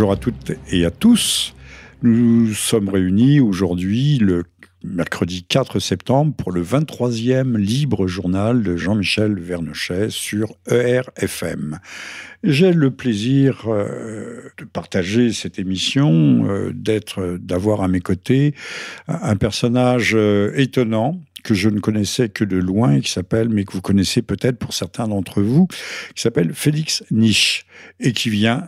Bonjour à toutes et à tous. Nous sommes réunis aujourd'hui le mercredi 4 septembre pour le 23e libre journal de Jean-Michel Vernochet sur ERFM. J'ai le plaisir euh, de partager cette émission, euh, d'être, d'avoir à mes côtés un personnage euh, étonnant que je ne connaissais que de loin et qui s'appelle, mais que vous connaissez peut-être pour certains d'entre vous, qui s'appelle Félix Niche et qui vient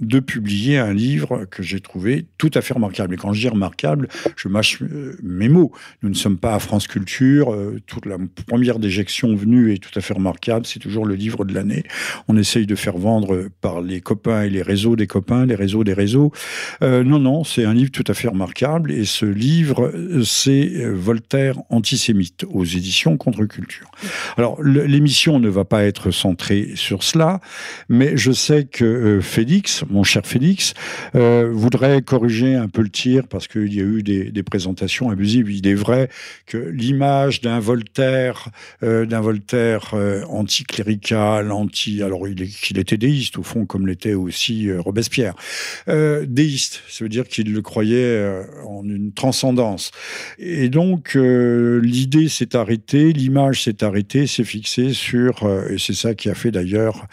de publier un livre que j'ai trouvé tout à fait remarquable. Et quand je dis remarquable, je mâche euh, mes mots. Nous ne sommes pas à France Culture. Euh, toute la première déjection venue est tout à fait remarquable. C'est toujours le livre de l'année. On essaye de faire vendre par les copains et les réseaux des copains, les réseaux des réseaux. Euh, non, non, c'est un livre tout à fait remarquable. Et ce livre, c'est Voltaire antisémite aux éditions Contre-Culture. Alors, l'émission ne va pas être centrée sur cela, mais je sais que Félix, mon cher Félix, euh, voudrait corriger un peu le tir parce qu'il y a eu des, présentations abusives. Il est vrai que l'image d'un Voltaire, euh, d'un Voltaire euh, anticlérical, anti, alors il, qu'il était déiste au fond, comme l'était aussi Robespierre. déiste, ça veut dire qu'il le croyait en une transcendance. Et donc l'idée s'est arrêtée, l'image s'est arrêtée, s'est fixée sur, et c'est ça qui a fait d'ailleurs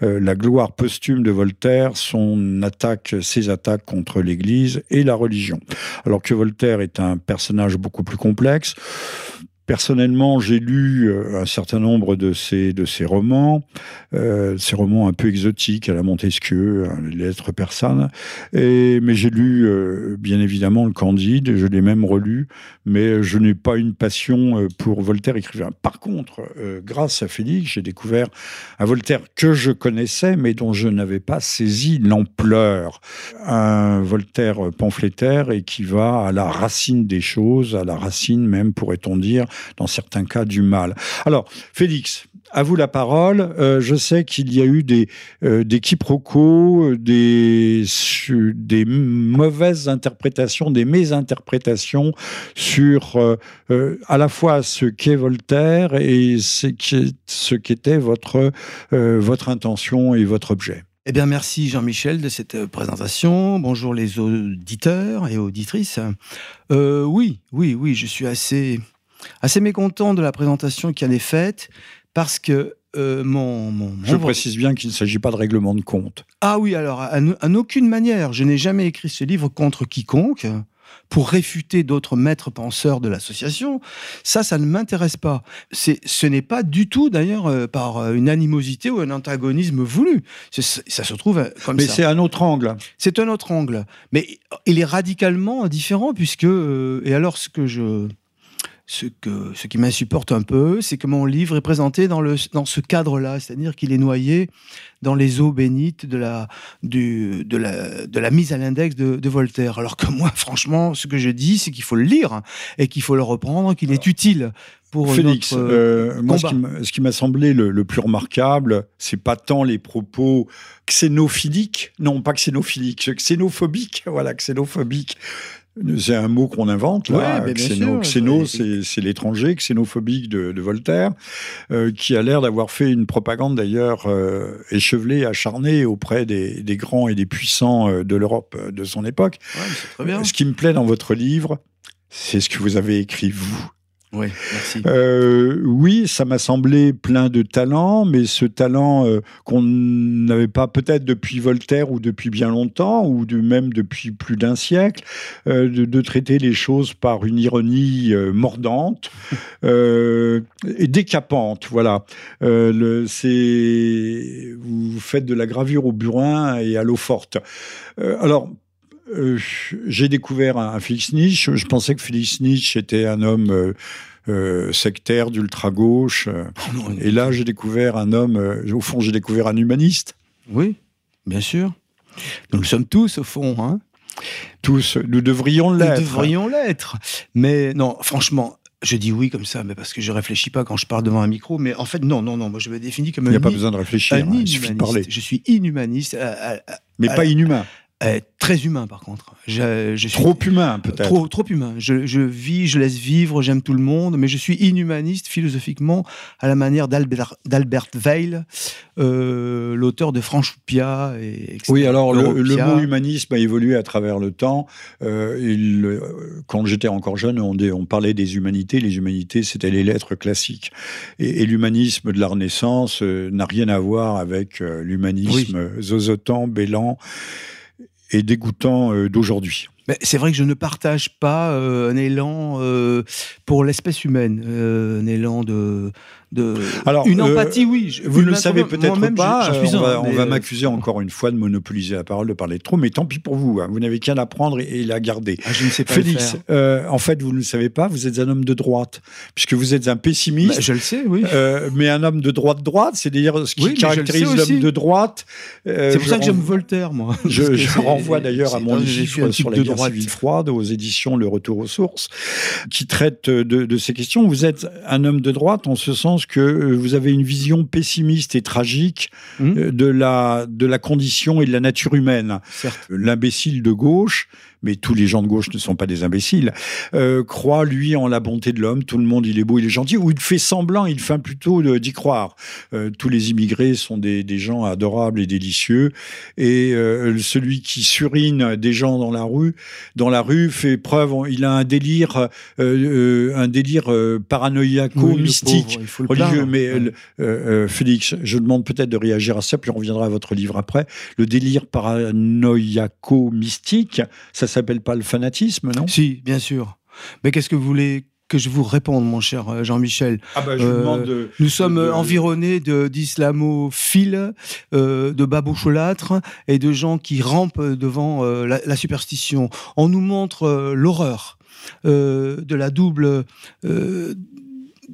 la gloire posthume de Voltaire, son attaque, ses attaques contre l'Église et la religion. Alors que Voltaire est un personnage beaucoup plus complexe, Personnellement, j'ai lu euh, un certain nombre de ces, de ces romans, euh, ces romans un peu exotiques à la Montesquieu, hein, les lettres persanes, et, mais j'ai lu euh, bien évidemment le Candide, je l'ai même relu, mais je n'ai pas une passion pour Voltaire écrivain. Par contre, grâce à Félix, j'ai découvert un Voltaire que je connaissais, mais dont je n'avais pas saisi l'ampleur. Un Voltaire pamphlétaire et qui va à la racine des choses, à la racine même, pourrait-on dire, dans certains cas, du mal. Alors, Félix, à vous la parole. Euh, je sais qu'il y a eu des, euh, des quiproquos, des, des mauvaises interprétations, des mésinterprétations sur euh, à la fois ce qu'est Voltaire et ce qu'était votre, votre intention et votre objet. Eh bien, merci Jean-Michel de cette présentation. Bonjour les auditeurs et auditrices. oui, oui, oui, je suis assez assez mécontent de la présentation qui en est faite parce que euh, mon, Je précise bien qu'il ne s'agit pas de règlement de compte. Ah oui, alors, en aucune manière. Je n'ai jamais écrit ce livre contre quiconque pour réfuter d'autres maîtres penseurs de l'association. Ça, ça ne m'intéresse pas. C'est, ce n'est pas du tout, d'ailleurs, euh, par euh, une animosité ou un antagonisme voulu. ça se trouve comme Mais ça. Mais c'est un autre angle. C'est un autre angle. Mais il est radicalement différent, puisque... et alors, ce que je ce, que, ce qui m'insupporte un peu, c'est que mon livre est présenté dans, le, dans ce cadre-là, c'est-à-dire qu'il est noyé dans les eaux bénites de la, du, de la, de la mise à l'index de, Voltaire. Alors que moi, franchement, ce que je dis, c'est qu'il faut le lire et qu'il faut le reprendre, qu'il est utile pour Félix, euh, moi, ce qui m'a semblé le, le, plus remarquable, c'est pas tant les propos xénophiliques, non pas xénophiliques, xénophobiques, voilà, xénophobiques c'est un mot qu'on invente, là. Xéno, c'est l'étranger, xénophobique de, Voltaire, euh, qui a l'air d'avoir fait une propagande d'ailleurs euh, échevelée, acharnée auprès des, grands et des puissants euh, de l'Europe de son époque. Ce qui me plaît dans votre livre, c'est ce que vous avez écrit, vous. Oui, merci. Euh, oui, ça m'a semblé plein de talent, mais ce talent euh, qu'on n'avait pas peut-être depuis Voltaire ou depuis bien longtemps, ou de, même depuis plus d'un siècle, euh, de, traiter les choses par une ironie mordante et décapante. Voilà. Le, vous faites de la gravure au burin et à l'eau forte. alors, euh, j'ai découvert un, Félix Nietzsche. Je pensais que Félix Nietzsche était un homme euh, euh, sectaire, d'ultra-gauche. Oh et là, j'ai découvert un homme, au fond, j'ai découvert un humaniste. Oui, bien sûr. Nous le sommes tous, au fond. Hein tous, nous devrions l'être. Nous devrions l'être. Mais non, franchement, je dis oui comme ça, mais parce que je réfléchis pas quand je parle devant un micro. Mais en fait, non, non, non. Moi, je me définis comme un. Il n'y a pas besoin de réfléchir. Hein, il suffit de parler. Je suis inhumaniste. mais pas inhumain. Eh, très humain, par contre. Je, je suis Trop humain, peut-être. Trop, trop humain. Je, je vis, je laisse vivre, j'aime tout le monde, mais je suis inhumaniste philosophiquement à la manière d'Albert, Weil, euh, l'auteur de Franchoupia et etc. Oui, alors le, mot humanisme a évolué à travers le temps. Euh, il, euh, quand j'étais encore jeune, on, parlait des humanités. Les humanités, c'était les lettres classiques. Et, et l'humanisme de la Renaissance euh, n'a rien à voir avec euh, l'humanisme zozotant, bélant et dégoûtant euh, d'aujourd'hui. C'est vrai que je ne partage pas euh, un élan euh, pour l'espèce humaine, un élan de, de Alors, une euh, empathie, oui. je- Vous ne le savez peut-être pas. euh, on va, euh, m'accuser encore une fois de monopoliser la parole, de parler trop, mais tant pis pour vous. hein, vous n'avez qu'à la prendre et, et la garder. ah, je ne sais pas Félix, euh, en fait, vous ne le savez pas, vous êtes un homme de droite, puisque vous êtes un pessimiste. Bah, je le sais, oui. Mais un homme de droite droite, c'est-à-dire ce qui Oui, caractérise l'homme de droite. c'est pour ça que j'aime Voltaire, moi. Je, je c'est- renvoie d'ailleurs à c'est- mon livre sur la guerre civile froide aux éditions Le Retour aux sources, qui traite de ces questions. Vous êtes un homme de droite en ce sens que euh, vous avez une vision pessimiste et tragique Hum, euh, de la, de la condition et de la nature humaine. certes. L'imbécile de gauche, mais tous les gens de gauche ne sont pas des imbéciles, euh, croit, lui, en la bonté de l'homme. Tout le monde, il est beau, il est gentil. Ou il fait semblant, il feint plutôt d'y croire. Euh, tous les immigrés sont des, des gens adorables et délicieux. Et euh, celui qui surine des gens dans la rue, dans la rue, fait preuve, il a un délire, euh, un délire Oui, paranoïaco-mystique. religieux. Mais Ouais. Félix, je demande peut-être de réagir à ça, puis on reviendra à votre livre après. Le délire paranoïaco-mystique, ça s'appelle pas le fanatisme, non? Si, bien sûr. Mais qu'est-ce que vous voulez que je vous réponde, mon cher euh, Jean-Michel? Ah bah, je Euh, vous demande de- Nous sommes de- environnés de- d'islamophiles, euh, de baboucholâtres et de gens qui rampent devant euh, la, la superstition. On nous montre euh, l'horreur euh, de la double.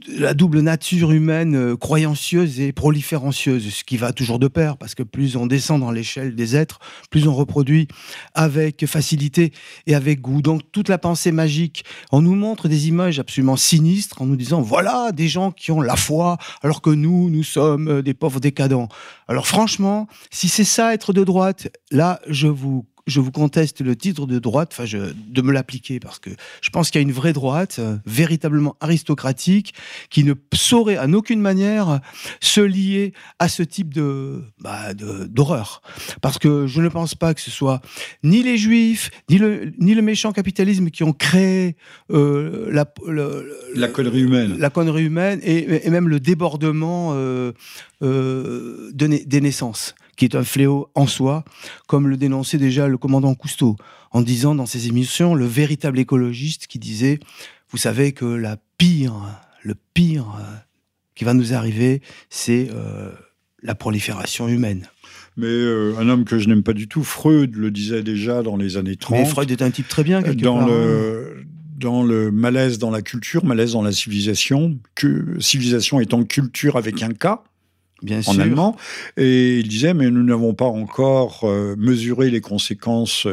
La double nature humaine euh, croyancieuse et proliférancieuse, ce qui va toujours de pair, parce que plus on descend dans l'échelle des êtres, plus on reproduit avec facilité et avec goût. Donc toute la pensée magique, on nous montre des images absolument sinistres en nous disant voilà des gens qui ont la foi, alors que nous, nous sommes euh, des pauvres décadents. Alors franchement, si c'est ça être de droite, là je vous je vous conteste le titre de droite, enfin, je, de me l'appliquer, parce que je pense qu'il y a une vraie droite, euh, véritablement aristocratique, qui ne saurait en aucune manière se lier à ce type de bah, d'horreur. Parce que je ne pense pas que ce soit ni les juifs, ni le, ni le méchant capitalisme qui ont créé euh, la, le- La connerie humaine. la connerie humaine et, et même le débordement euh, euh, de na- des naissances, qui est un fléau en soi, comme le dénonçait déjà le commandant Cousteau, en disant dans ses émissions, le véritable écologiste qui disait, vous savez que la pire, le pire euh, qui va nous arriver, c'est euh, la prolifération humaine. Mais euh, un homme que je n'aime pas du tout, Freud le disait déjà dans les années 30. Mais Freud est un type très bien, quelque dans part. hein. le dans le malaise dans la culture, malaise dans la civilisation, que civilisation étant culture avec un K bien en sûr. allemand, et il disait mais nous n'avons pas encore euh, mesuré les conséquences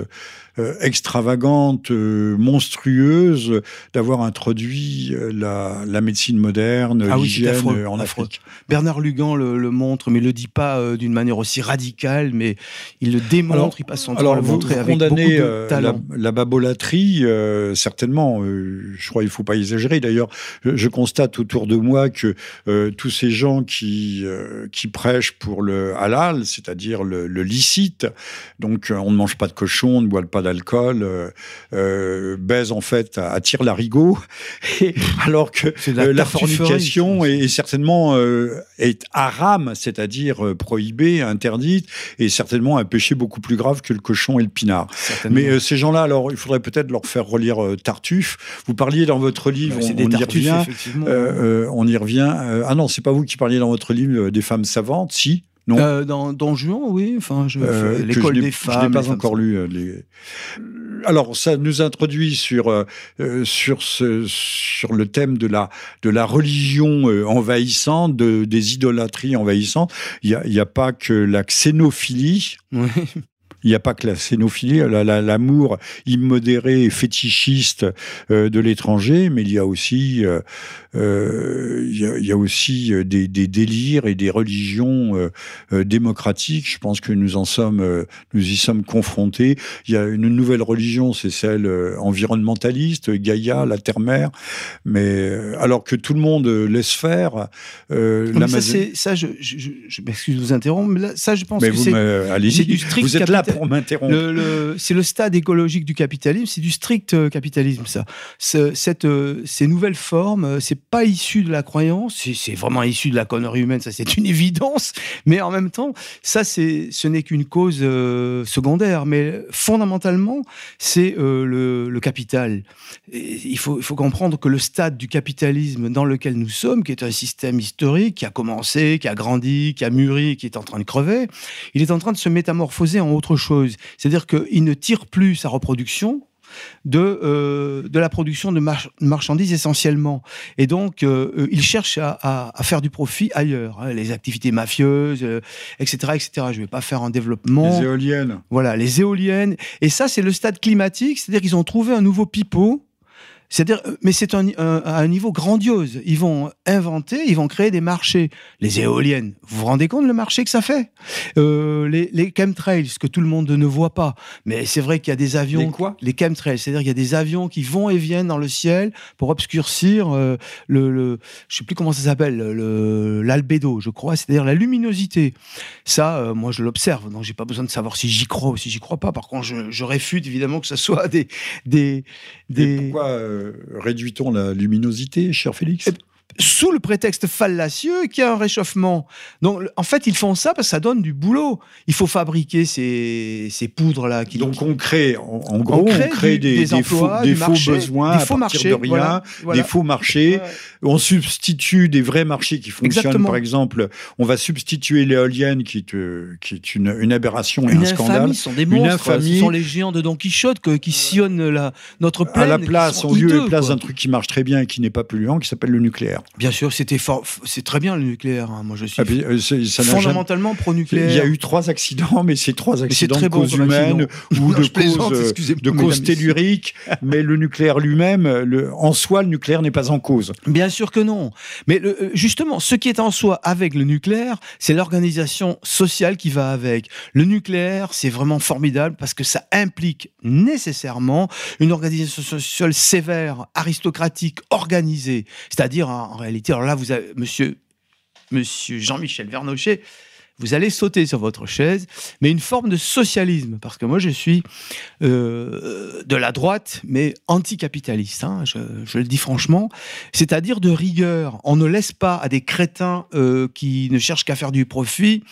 euh, extravagantes, euh, monstrueuses d'avoir introduit euh, la, la médecine moderne, Ah l'hygiène en. Afrique. Bernard Lugan le, le montre, mais le dit pas d'une manière aussi radicale, mais il le démontre, Alors- il passe son temps à Alors, le vous, montrer avec beaucoup de la, talent. la babolatrie, euh, certainement. je crois qu'il ne faut pas exagérer. D'ailleurs, je, je constate autour de moi que tous ces gens qui, qui prêchent pour le halal, c'est-à-dire le, le licite, donc on ne mange pas de cochon, on ne boit pas d'alcool, euh, euh, baise en fait à, à tire larigot, alors que la euh, la fornication est, est certainement est haram, c'est-à-dire prohibée, interdite, et certainement un péché beaucoup plus grave que le cochon et le pinard. Mais ces gens-là, alors, il faudrait peut-être leur faire relire Tartuffe. Vous parliez dans votre livre, on, des on y tartuffes, revient. euh, euh, on y revient. Ah non, c'est pas vous qui parliez dans votre livre des femmes savantes, si non. Euh, dans Don Juan, oui, enfin, Euh, l'école des Je n'ai femmes. pas femmes encore lu. euh, les... Alors, ça nous introduit sur, euh, sur, ce, sur le thème de la, de la religion envahissante, de, des idolâtries envahissantes. Il n'y a, a pas que la xénophilie. Oui. Il n'y a pas que la scénophilie, l'amour immodéré et fétichiste euh, de l'étranger, mais il y a aussi, euh, euh, il, y a, aussi des, délires et des religions démocratiques. Je pense que nous en sommes, nous y sommes confrontés. Il y a une nouvelle religion, c'est celle environnementaliste, Gaïa, la terre-mère. Mais alors que tout le monde laisse faire, la ça, ça, je, je, m'excuse de vous interrompre, mais là, ça, je pense que c'est du strict Vous êtes là C'est le stade écologique du capitalisme, c'est du strict euh, capitalisme, ça. cette, euh, ces nouvelles formes, euh, c'est pas issu de la croyance, c'est vraiment issu de la connerie humaine, ça c'est une évidence, mais en même temps, ça, ce n'est qu'une cause secondaire, mais fondamentalement, c'est le, le, capital. il, faut, il faut comprendre que le stade du capitalisme dans lequel nous sommes, qui est un système historique, qui a commencé, qui a grandi, qui a mûri, qui est en train de crever, il est en train de se métamorphoser en autre chose. C'est-à-dire qu'il ne tire plus sa reproduction de, euh, de la production de marchandises essentiellement. Et donc, euh, euh, il cherche à, faire du profit ailleurs. Hein, les activités mafieuses, etc., etc. Je ne vais pas faire un développement. Les éoliennes. Voilà, les éoliennes. Et ça, c'est le stade climatique, c'est-à-dire qu'ils ont trouvé un nouveau pipeau c'est-à-dire, euh, mais c'est un, à un niveau grandiose. Ils vont inventer, ils vont créer des marchés. Les éoliennes, vous vous rendez compte le marché que ça fait? Euh, les, les, chemtrails, ce que tout le monde ne voit pas. Mais c'est vrai qu'il y a des avions. Les quoi? Les chemtrails, c'est-à-dire qu'il y a des avions qui vont et viennent dans le ciel pour obscurcir euh, le, le, je sais plus comment ça s'appelle, l'albédo, je crois, c'est-à-dire la luminosité. Ça, moi, je l'observe, donc j'ai pas besoin de savoir si j'y crois ou si j'y crois pas. Par contre, je, je, réfute évidemment que ce soit des des, des... pourquoi réduit-on la luminosité, cher Félix? Sous le prétexte fallacieux qu'il y a un réchauffement. Donc, en fait, ils font ça parce que ça donne du boulot. Il faut fabriquer ces, ces poudres-là. Qui, Donc, on crée, en, gros, on crée, des, des, emplois, des, faux, besoins des faux marchés, de rien, des faux marchés. On substitue des vrais marchés qui fonctionnent. Par exemple, on va substituer l'éolienne, qui est, euh, qui est une, une aberration et une un scandale. Ce sont des monstres. Ce sont les géants de Don Quichotte qui sillonnent la, notre plaine. À la place, en lieu et place d'un truc qui marche très bien et qui n'est pas polluant, qui s'appelle le nucléaire. Bien sûr, c'était c'est très bien le nucléaire. Hein. Moi, je suis ah, euh, fondamentalement pro-nucléaire. Il y a eu trois accidents, mais c'est trois accidents de cause humaine ou de cause, de cause tellurique. mais le nucléaire lui-même, en soi, le nucléaire n'est pas en cause. Bien sûr que non. Mais euh, justement, ce qui est en soi avec le nucléaire, c'est l'organisation sociale qui va avec. Le nucléaire, c'est vraiment formidable parce que ça implique nécessairement une organisation sociale sévère, aristocratique, organisée. C'est-à-dire, en réalité, alors là, vous avez, monsieur, monsieur Jean-Michel Vernochet, vous allez sauter sur votre chaise, mais une forme de socialisme, parce que moi je suis euh, de la droite, mais anticapitaliste, hein, je, le dis franchement, c'est-à-dire de rigueur. On ne laisse pas à des crétins euh, qui ne cherchent qu'à faire du profit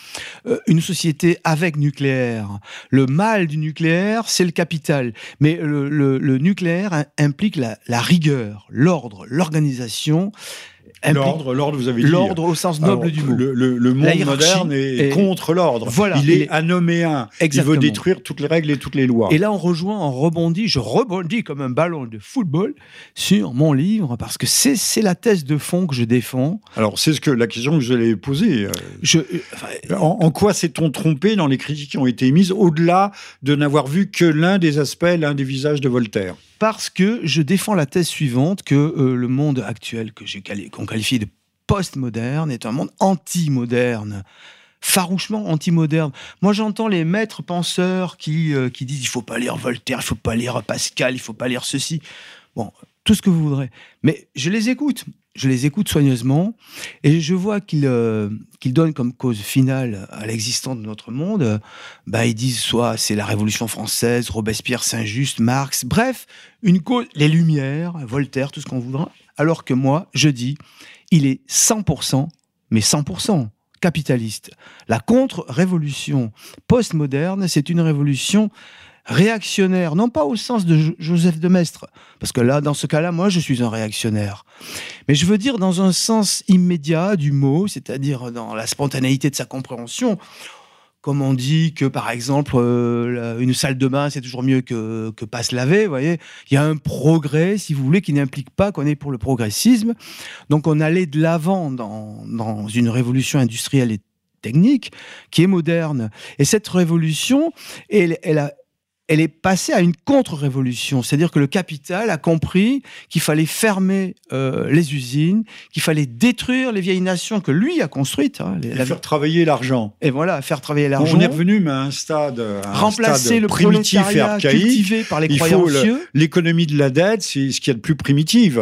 euh, une société avec nucléaire. Le mal du nucléaire, c'est le capital, mais le, nucléaire implique la rigueur, l'ordre, l'organisation, L'ordre, l'ordre, vous avez dit. L'ordre au sens noble du mot. Le, monde moderne est, contre l'ordre. Voilà, il est anoméen. Il veut détruire toutes les règles et toutes les lois. Et là, on rejoint, on rebondit, je rebondis comme un ballon de football sur mon livre parce que c'est la thèse de fond que je défends. Alors, c'est ce que la question que je l'ai posée. Euh, je, en, en, quoi s'est-on trompé dans les critiques qui ont été émises au-delà de n'avoir vu que l'un des aspects, l'un des visages de Voltaire? Parce que je défends la thèse suivante que euh, le monde actuel que j'ai qu'on qualifie de postmoderne est un monde anti-moderne farouchement anti-moderne. Moi, j'entends les maîtres penseurs qui, euh, qui disent il faut pas lire Voltaire, il faut pas lire Pascal, il faut pas lire ceci. Bon, tout ce que vous voudrez. Mais je les écoute je les écoute soigneusement et je vois qu'ils euh, donnent comme cause finale à l'existence de notre monde, bah, ils disent soit c'est la Révolution française, Robespierre, Saint-Just, Marx, bref, une cause, les Lumières, Voltaire, tout ce qu'on voudra, alors que moi, je dis, il est 100%, mais 100% capitaliste. La contre-révolution postmoderne, c'est une révolution réactionnaire, non pas au sens de Joseph de Maistre, parce que là, dans ce cas-là, moi, je suis un réactionnaire. Mais je veux dire dans un sens immédiat du mot, c'est-à-dire dans la spontanéité de sa compréhension. Comme on dit que, par exemple, euh, une salle de bain, c'est toujours mieux que, que pas se laver, vous voyez. Il y a un progrès, si vous voulez, qui n'implique pas qu'on est pour le progressisme. Donc, on allait de l'avant dans, dans une révolution industrielle et technique, qui est moderne. Et cette révolution, elle, elle, a, elle est passée à une contre-révolution. C'est-à-dire que le capital a compris qu'il fallait fermer euh, les usines, qu'il fallait détruire les vieilles nations que lui a construites. Hein, et faire travailler l'argent. Et voilà, faire travailler l'argent. On est revenu à un stade, remplacer le primitif et archaïque. cultivé par les Il croyancieux. L'économie de la dette, c'est ce qu'il y a de plus primitif.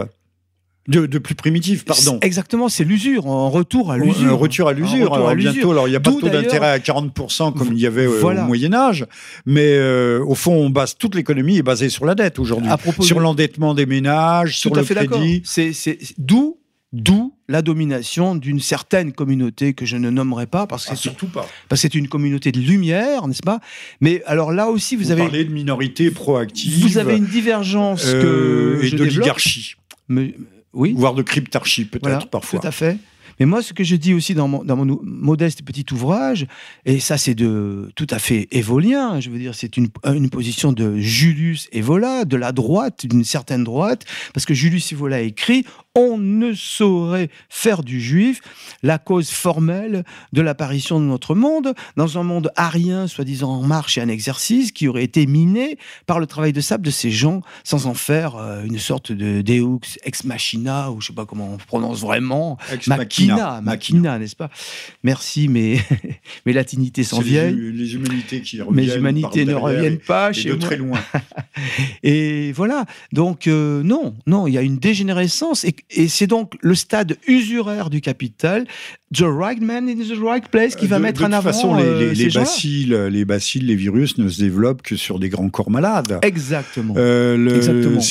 De, plus primitif, pardon. Exactement, c'est l'usure, en retour à l'usure. Un retour à l'usure. Alors bientôt, alors il n'y a pas de taux d'intérêt à 40% comme il y avait au Moyen Âge, mais euh, au fond, on base toute l'économie est basée sur la dette aujourd'hui, sur l'endettement des ménages, sur le crédit. C'est d'où D'où la domination d'une certaine communauté que je ne nommerai pas parce que ah, surtout pas parce que c'est une communauté de lumière, n'est-ce pas? Mais alors là aussi, vous, avez parlé de minorité proactive. Vous avez une divergence euh, que et d'oligarchie oui. voire de cryptarchie peut-être parfois. Tout à fait. Mais moi, ce que je dis aussi dans mon, dans mon modeste petit ouvrage, et ça c'est de tout à fait évolien, je veux dire, c'est une, une position de Julius Evola, de la droite, d'une certaine droite, parce que Julius Evola écrit on ne saurait faire du juif la cause formelle de l'apparition de notre monde, dans un monde arien, soi-disant en marche et en exercice, qui aurait été miné par le travail de sable de ces gens, sans en faire euh, une sorte de Deux ex machina, ou je sais pas comment on prononce vraiment, ex machina, machina, n'est-ce pas? Merci, mais mes latinités sont vieilles. Les, humanités qui reviennent. Mes humanités ne reviennent pas chez de très loin. et voilà. Donc euh, non, non, il y a une dégénérescence et, et c'est donc le stade usuraire du capital, the right man in the right place, qui va mettre en avant. De toute façon, les, euh, les, bacilles, les bacilles, les virus ne se développent que sur des grands corps malades. Exactement. Euh.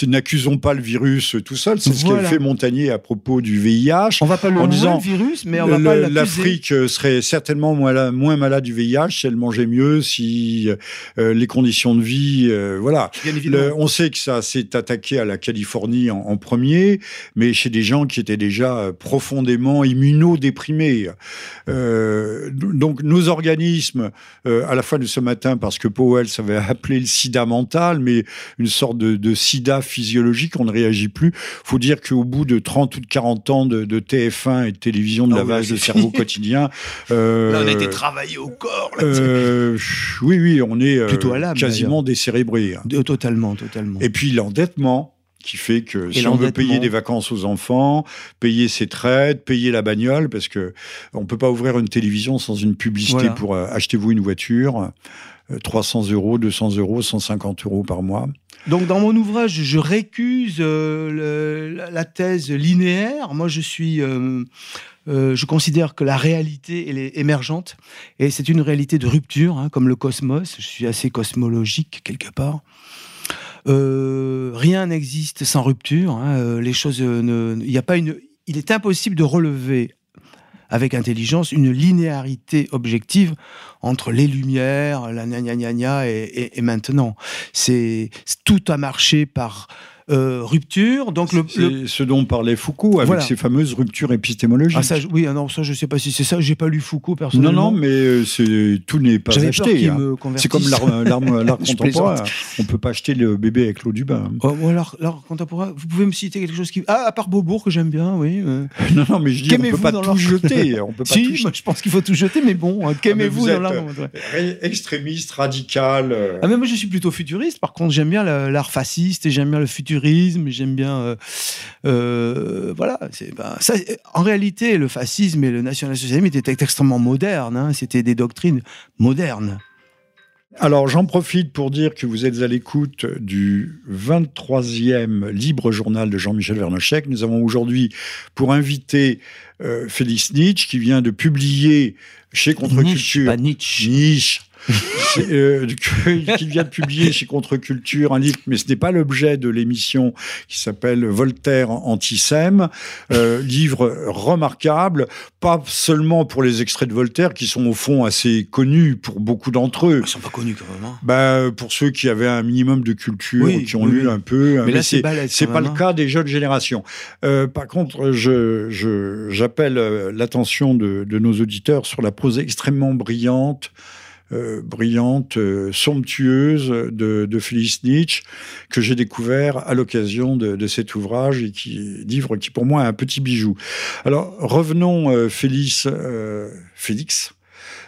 N'accusons pas le virus tout seul. C'est ce qu'a fait Montagnier à propos du VIH. On va pas le en disant, le virus, mais on va pas L'Afrique serait certainement moins, moins malade du VIH si elle mangeait mieux, si euh, les conditions de vie, euh, voilà. on sait que ça s'est attaqué à la Californie en, en premier, mais chez des gens qui étaient déjà euh, profondément immunodéprimés. Euh, donc nos organismes, euh, à la fois de ce matin, parce que Powell avait appelé le sida mental, mais une sorte de, sida physiologique, on ne réagit plus. faut dire qu'au bout de 30 ou de 40 ans de, TF1 et de télévision de ah lavage de cerveau quotidien... Euh, là, on a été travaillé au corps. oui, oui, on est Plutôt à quasiment décérébré. Hein. Totalement, totalement. Et puis l'endettement, qui fait que si on veut payer des vacances aux enfants, payer ses traites, payer la bagnole, parce que on peut pas ouvrir une télévision sans une publicité pour euh, achetez-vous une voiture, 300 euh, euros, 200 euros, 150 euros par mois. Donc dans mon ouvrage, je récuse euh, la thèse linéaire. Moi, je suis je considère que la réalité elle est émergente et c'est une réalité de rupture, hein, comme le cosmos. Je suis assez cosmologique quelque part. Euh, rien n'existe sans rupture. Hein, euh, les choses ne, il a pas une, il est impossible de relever avec intelligence une linéarité objective entre les lumières, la gna gna gna, et, et maintenant. C'est tout a marché par euh, rupture. Donc le, ce dont parlait Foucault avec ses fameuses ruptures épistémologiques. Ah, ça, oui, ah non, ça je sais pas si c'est ça. J'ai pas lu Foucault personnellement. Non, non, mais euh, tout n'est pas acheté. Hein. C'est comme l'art contemporain. On peut pas acheter le bébé avec l'eau du bain. Oh, l'art contemporain. Vous pouvez me citer quelque chose qui ah à part Beaubourg que j'aime bien, oui. Euh. non, non, mais je dis on peut pas tout jeter. On peut pas si, moi, je pense qu'il faut tout jeter, mais bon, ah, qu'aimez-vous dans l'art Extrémiste, radical. Ah mais moi je suis plutôt futuriste. Par contre, j'aime bien l'art fasciste et j'aime bien le futurisme. J'aime bien, euh, euh, voilà. Ben, ça, en réalité, le fascisme et le national-socialisme étaient extrêmement modernes. Hein. C'était des doctrines modernes. Alors j'en profite pour dire que vous êtes à l'écoute du 23e libre journal de Jean-Michel Vernochek. Nous avons aujourd'hui pour inviter euh, Félix Nietzsche qui vient de publier chez Contre-Culture. Nietzsche. Euh, qui vient de publier chez Contre-Culture un livre, mais ce n'est pas l'objet de l'émission qui s'appelle Voltaire antisème. Euh, livre remarquable, pas seulement pour les extraits de Voltaire qui sont au fond assez connus pour beaucoup d'entre eux. Ils sont pas connus quand même. Hein. Bah, pour ceux qui avaient un minimum de culture, qui ont lu un peu. Mais, là, c'est pas le hein. cas des jeunes générations. Euh, par contre, je j'appelle euh, l'attention de, de nos auditeurs sur la prose extrêmement brillante euh, brillante, euh, somptueuse de, de Félix Nietzsche, que j'ai découvert à l'occasion de, cet ouvrage et qui livre qui pour moi est un petit bijou. Alors revenons, euh, Félix,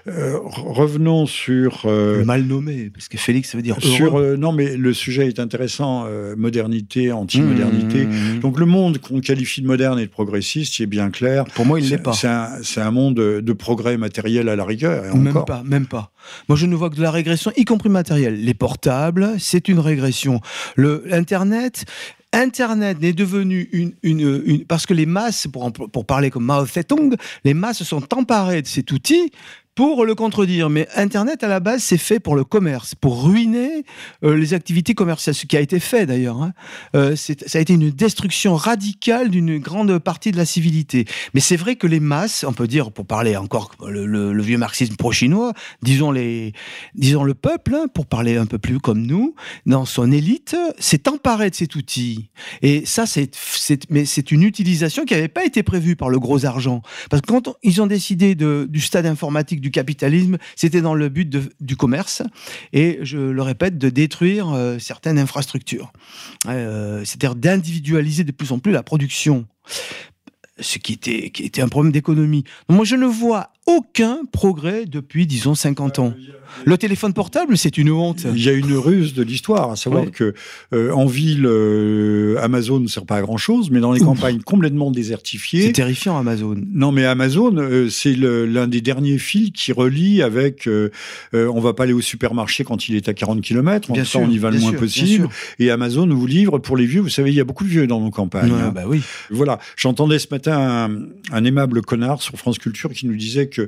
Félix revenons sur mal nommé, parce que Félix ça veut dire sur non mais le sujet est intéressant, modernité, anti-modernité. Mmh, mmh, mmh. Donc le monde qu'on qualifie de moderne et de progressiste, il est bien clair. Pour moi, il l'est pas. C'est un, monde de progrès matériel à la rigueur. Et même pas, même pas. Moi, je ne vois que de la régression, y compris matérielle. Les portables, c'est une régression. Le Internet, Internet n'est devenu une, une, une, parce que les masses, pour, pour parler comme Mao Zedong, les masses sont emparées de cet outil pour le contredire. Mais Internet, à la base, c'est fait pour le commerce, pour ruiner euh, les activités commerciales, ce qui a été fait d'ailleurs. Hein. Euh, ça a été une destruction radicale d'une grande partie de la civilité. Mais c'est vrai que les masses, on peut dire, pour parler encore le, vieux marxisme pro-chinois, disons, disons le peuple, hein, pour parler un peu plus comme nous, dans son élite, s'est emparé de cet outil. Et ça, c'est, une utilisation qui n'avait pas été prévue par le gros argent. Parce que quand ils ont décidé du stade informatique du capitalisme, c'était dans le but du commerce et, je le répète, de détruire euh, certaines infrastructures. Euh, c'est-à-dire d'individualiser de plus en plus la production ce qui était, qui était un problème d'économie. Moi, je ne vois aucun progrès depuis, disons, 50 ans. Le téléphone portable, c'est une honte. Il y a une ruse de l'histoire, à savoir que euh, en ville, euh, Amazon ne sert pas à grand chose, mais dans les campagnes complètement désertifiées. C'est terrifiant, Amazon. Non, mais Amazon, euh, c'est l'un des derniers fils qui relie avec. on va pas aller au supermarché quand il est à 40 km. En bien sûr, on y va le moins possible. Et Amazon vous livre pour les vieux. Vous savez, il y a beaucoup de vieux dans nos campagnes. Hein. bah oui. Voilà. J'entendais ce matin un, un aimable connard sur France Culture qui nous disait que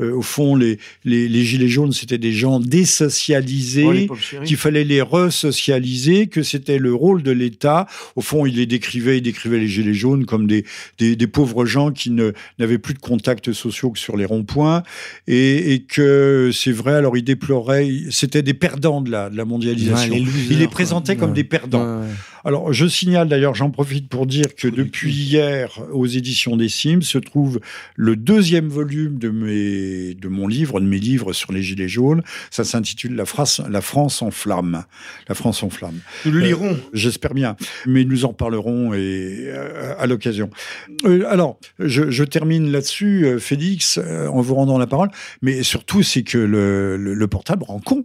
euh, au fond, les, les, gilets jaunes, c'était des gens désocialisés, oh, qu'il fallait les resocialiser, que c'était le rôle de l'État. Au fond, il les décrivait, il décrivait les gilets jaunes comme des, des, pauvres gens qui n'avaient plus de contacts sociaux que sur les ronds-points, et, que c'est vrai. Alors, il déplorait, c'était des perdants de la, de la mondialisation. il les présentait comme des perdants. Alors, je signale d'ailleurs, j'en profite pour dire que depuis hier, aux éditions des Cimes, se trouve le deuxième volume de, mes, de mon livre, de mes livres sur les Gilets jaunes. Ça s'intitule la, la, France en flamme. La France en flamme. Nous le lirons. Euh, j'espère bien. Mais nous en parlerons et, euh, à l'occasion. Euh, alors, je, termine là-dessus, Félix, en vous rendant la parole. Mais surtout, c'est que le, le portable rend con.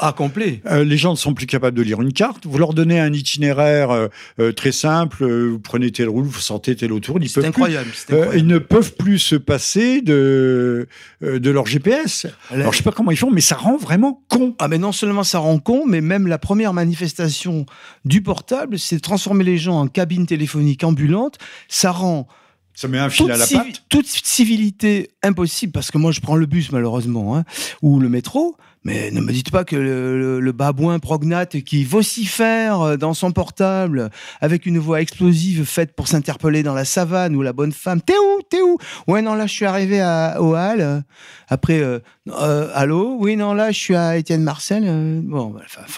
Ah, complet. Euh, les gens ne sont plus capables de lire une carte. Vous leur donnez un itinéraire euh, euh, très simple. vous prenez telle route, vous sortez telle autour. Ils peuvent incroyable, ils ne peuvent plus se passer de de leur GPS. Alors je sais pas comment ils font, mais ça rend vraiment con. Ah mais non seulement ça rend con, mais même la première manifestation du portable, c'est de transformer les gens en cabine téléphonique ambulante. Ça rend ça met un fil à la patte. Toute civilité impossible, parce que moi je prends le bus malheureusement, hein, ou le métro. Mais ne me dites pas que le, babouin prognate qui vocifère euh, dans son portable avec une voix explosive faite pour s'interpeller dans la savane ou la bonne femme, t'es où, t'es où? Ouais, non, là je suis arrivé à, au Hall. Après, euh, euh, allô? Oui, non, là je suis à Étienne Marcel. bon,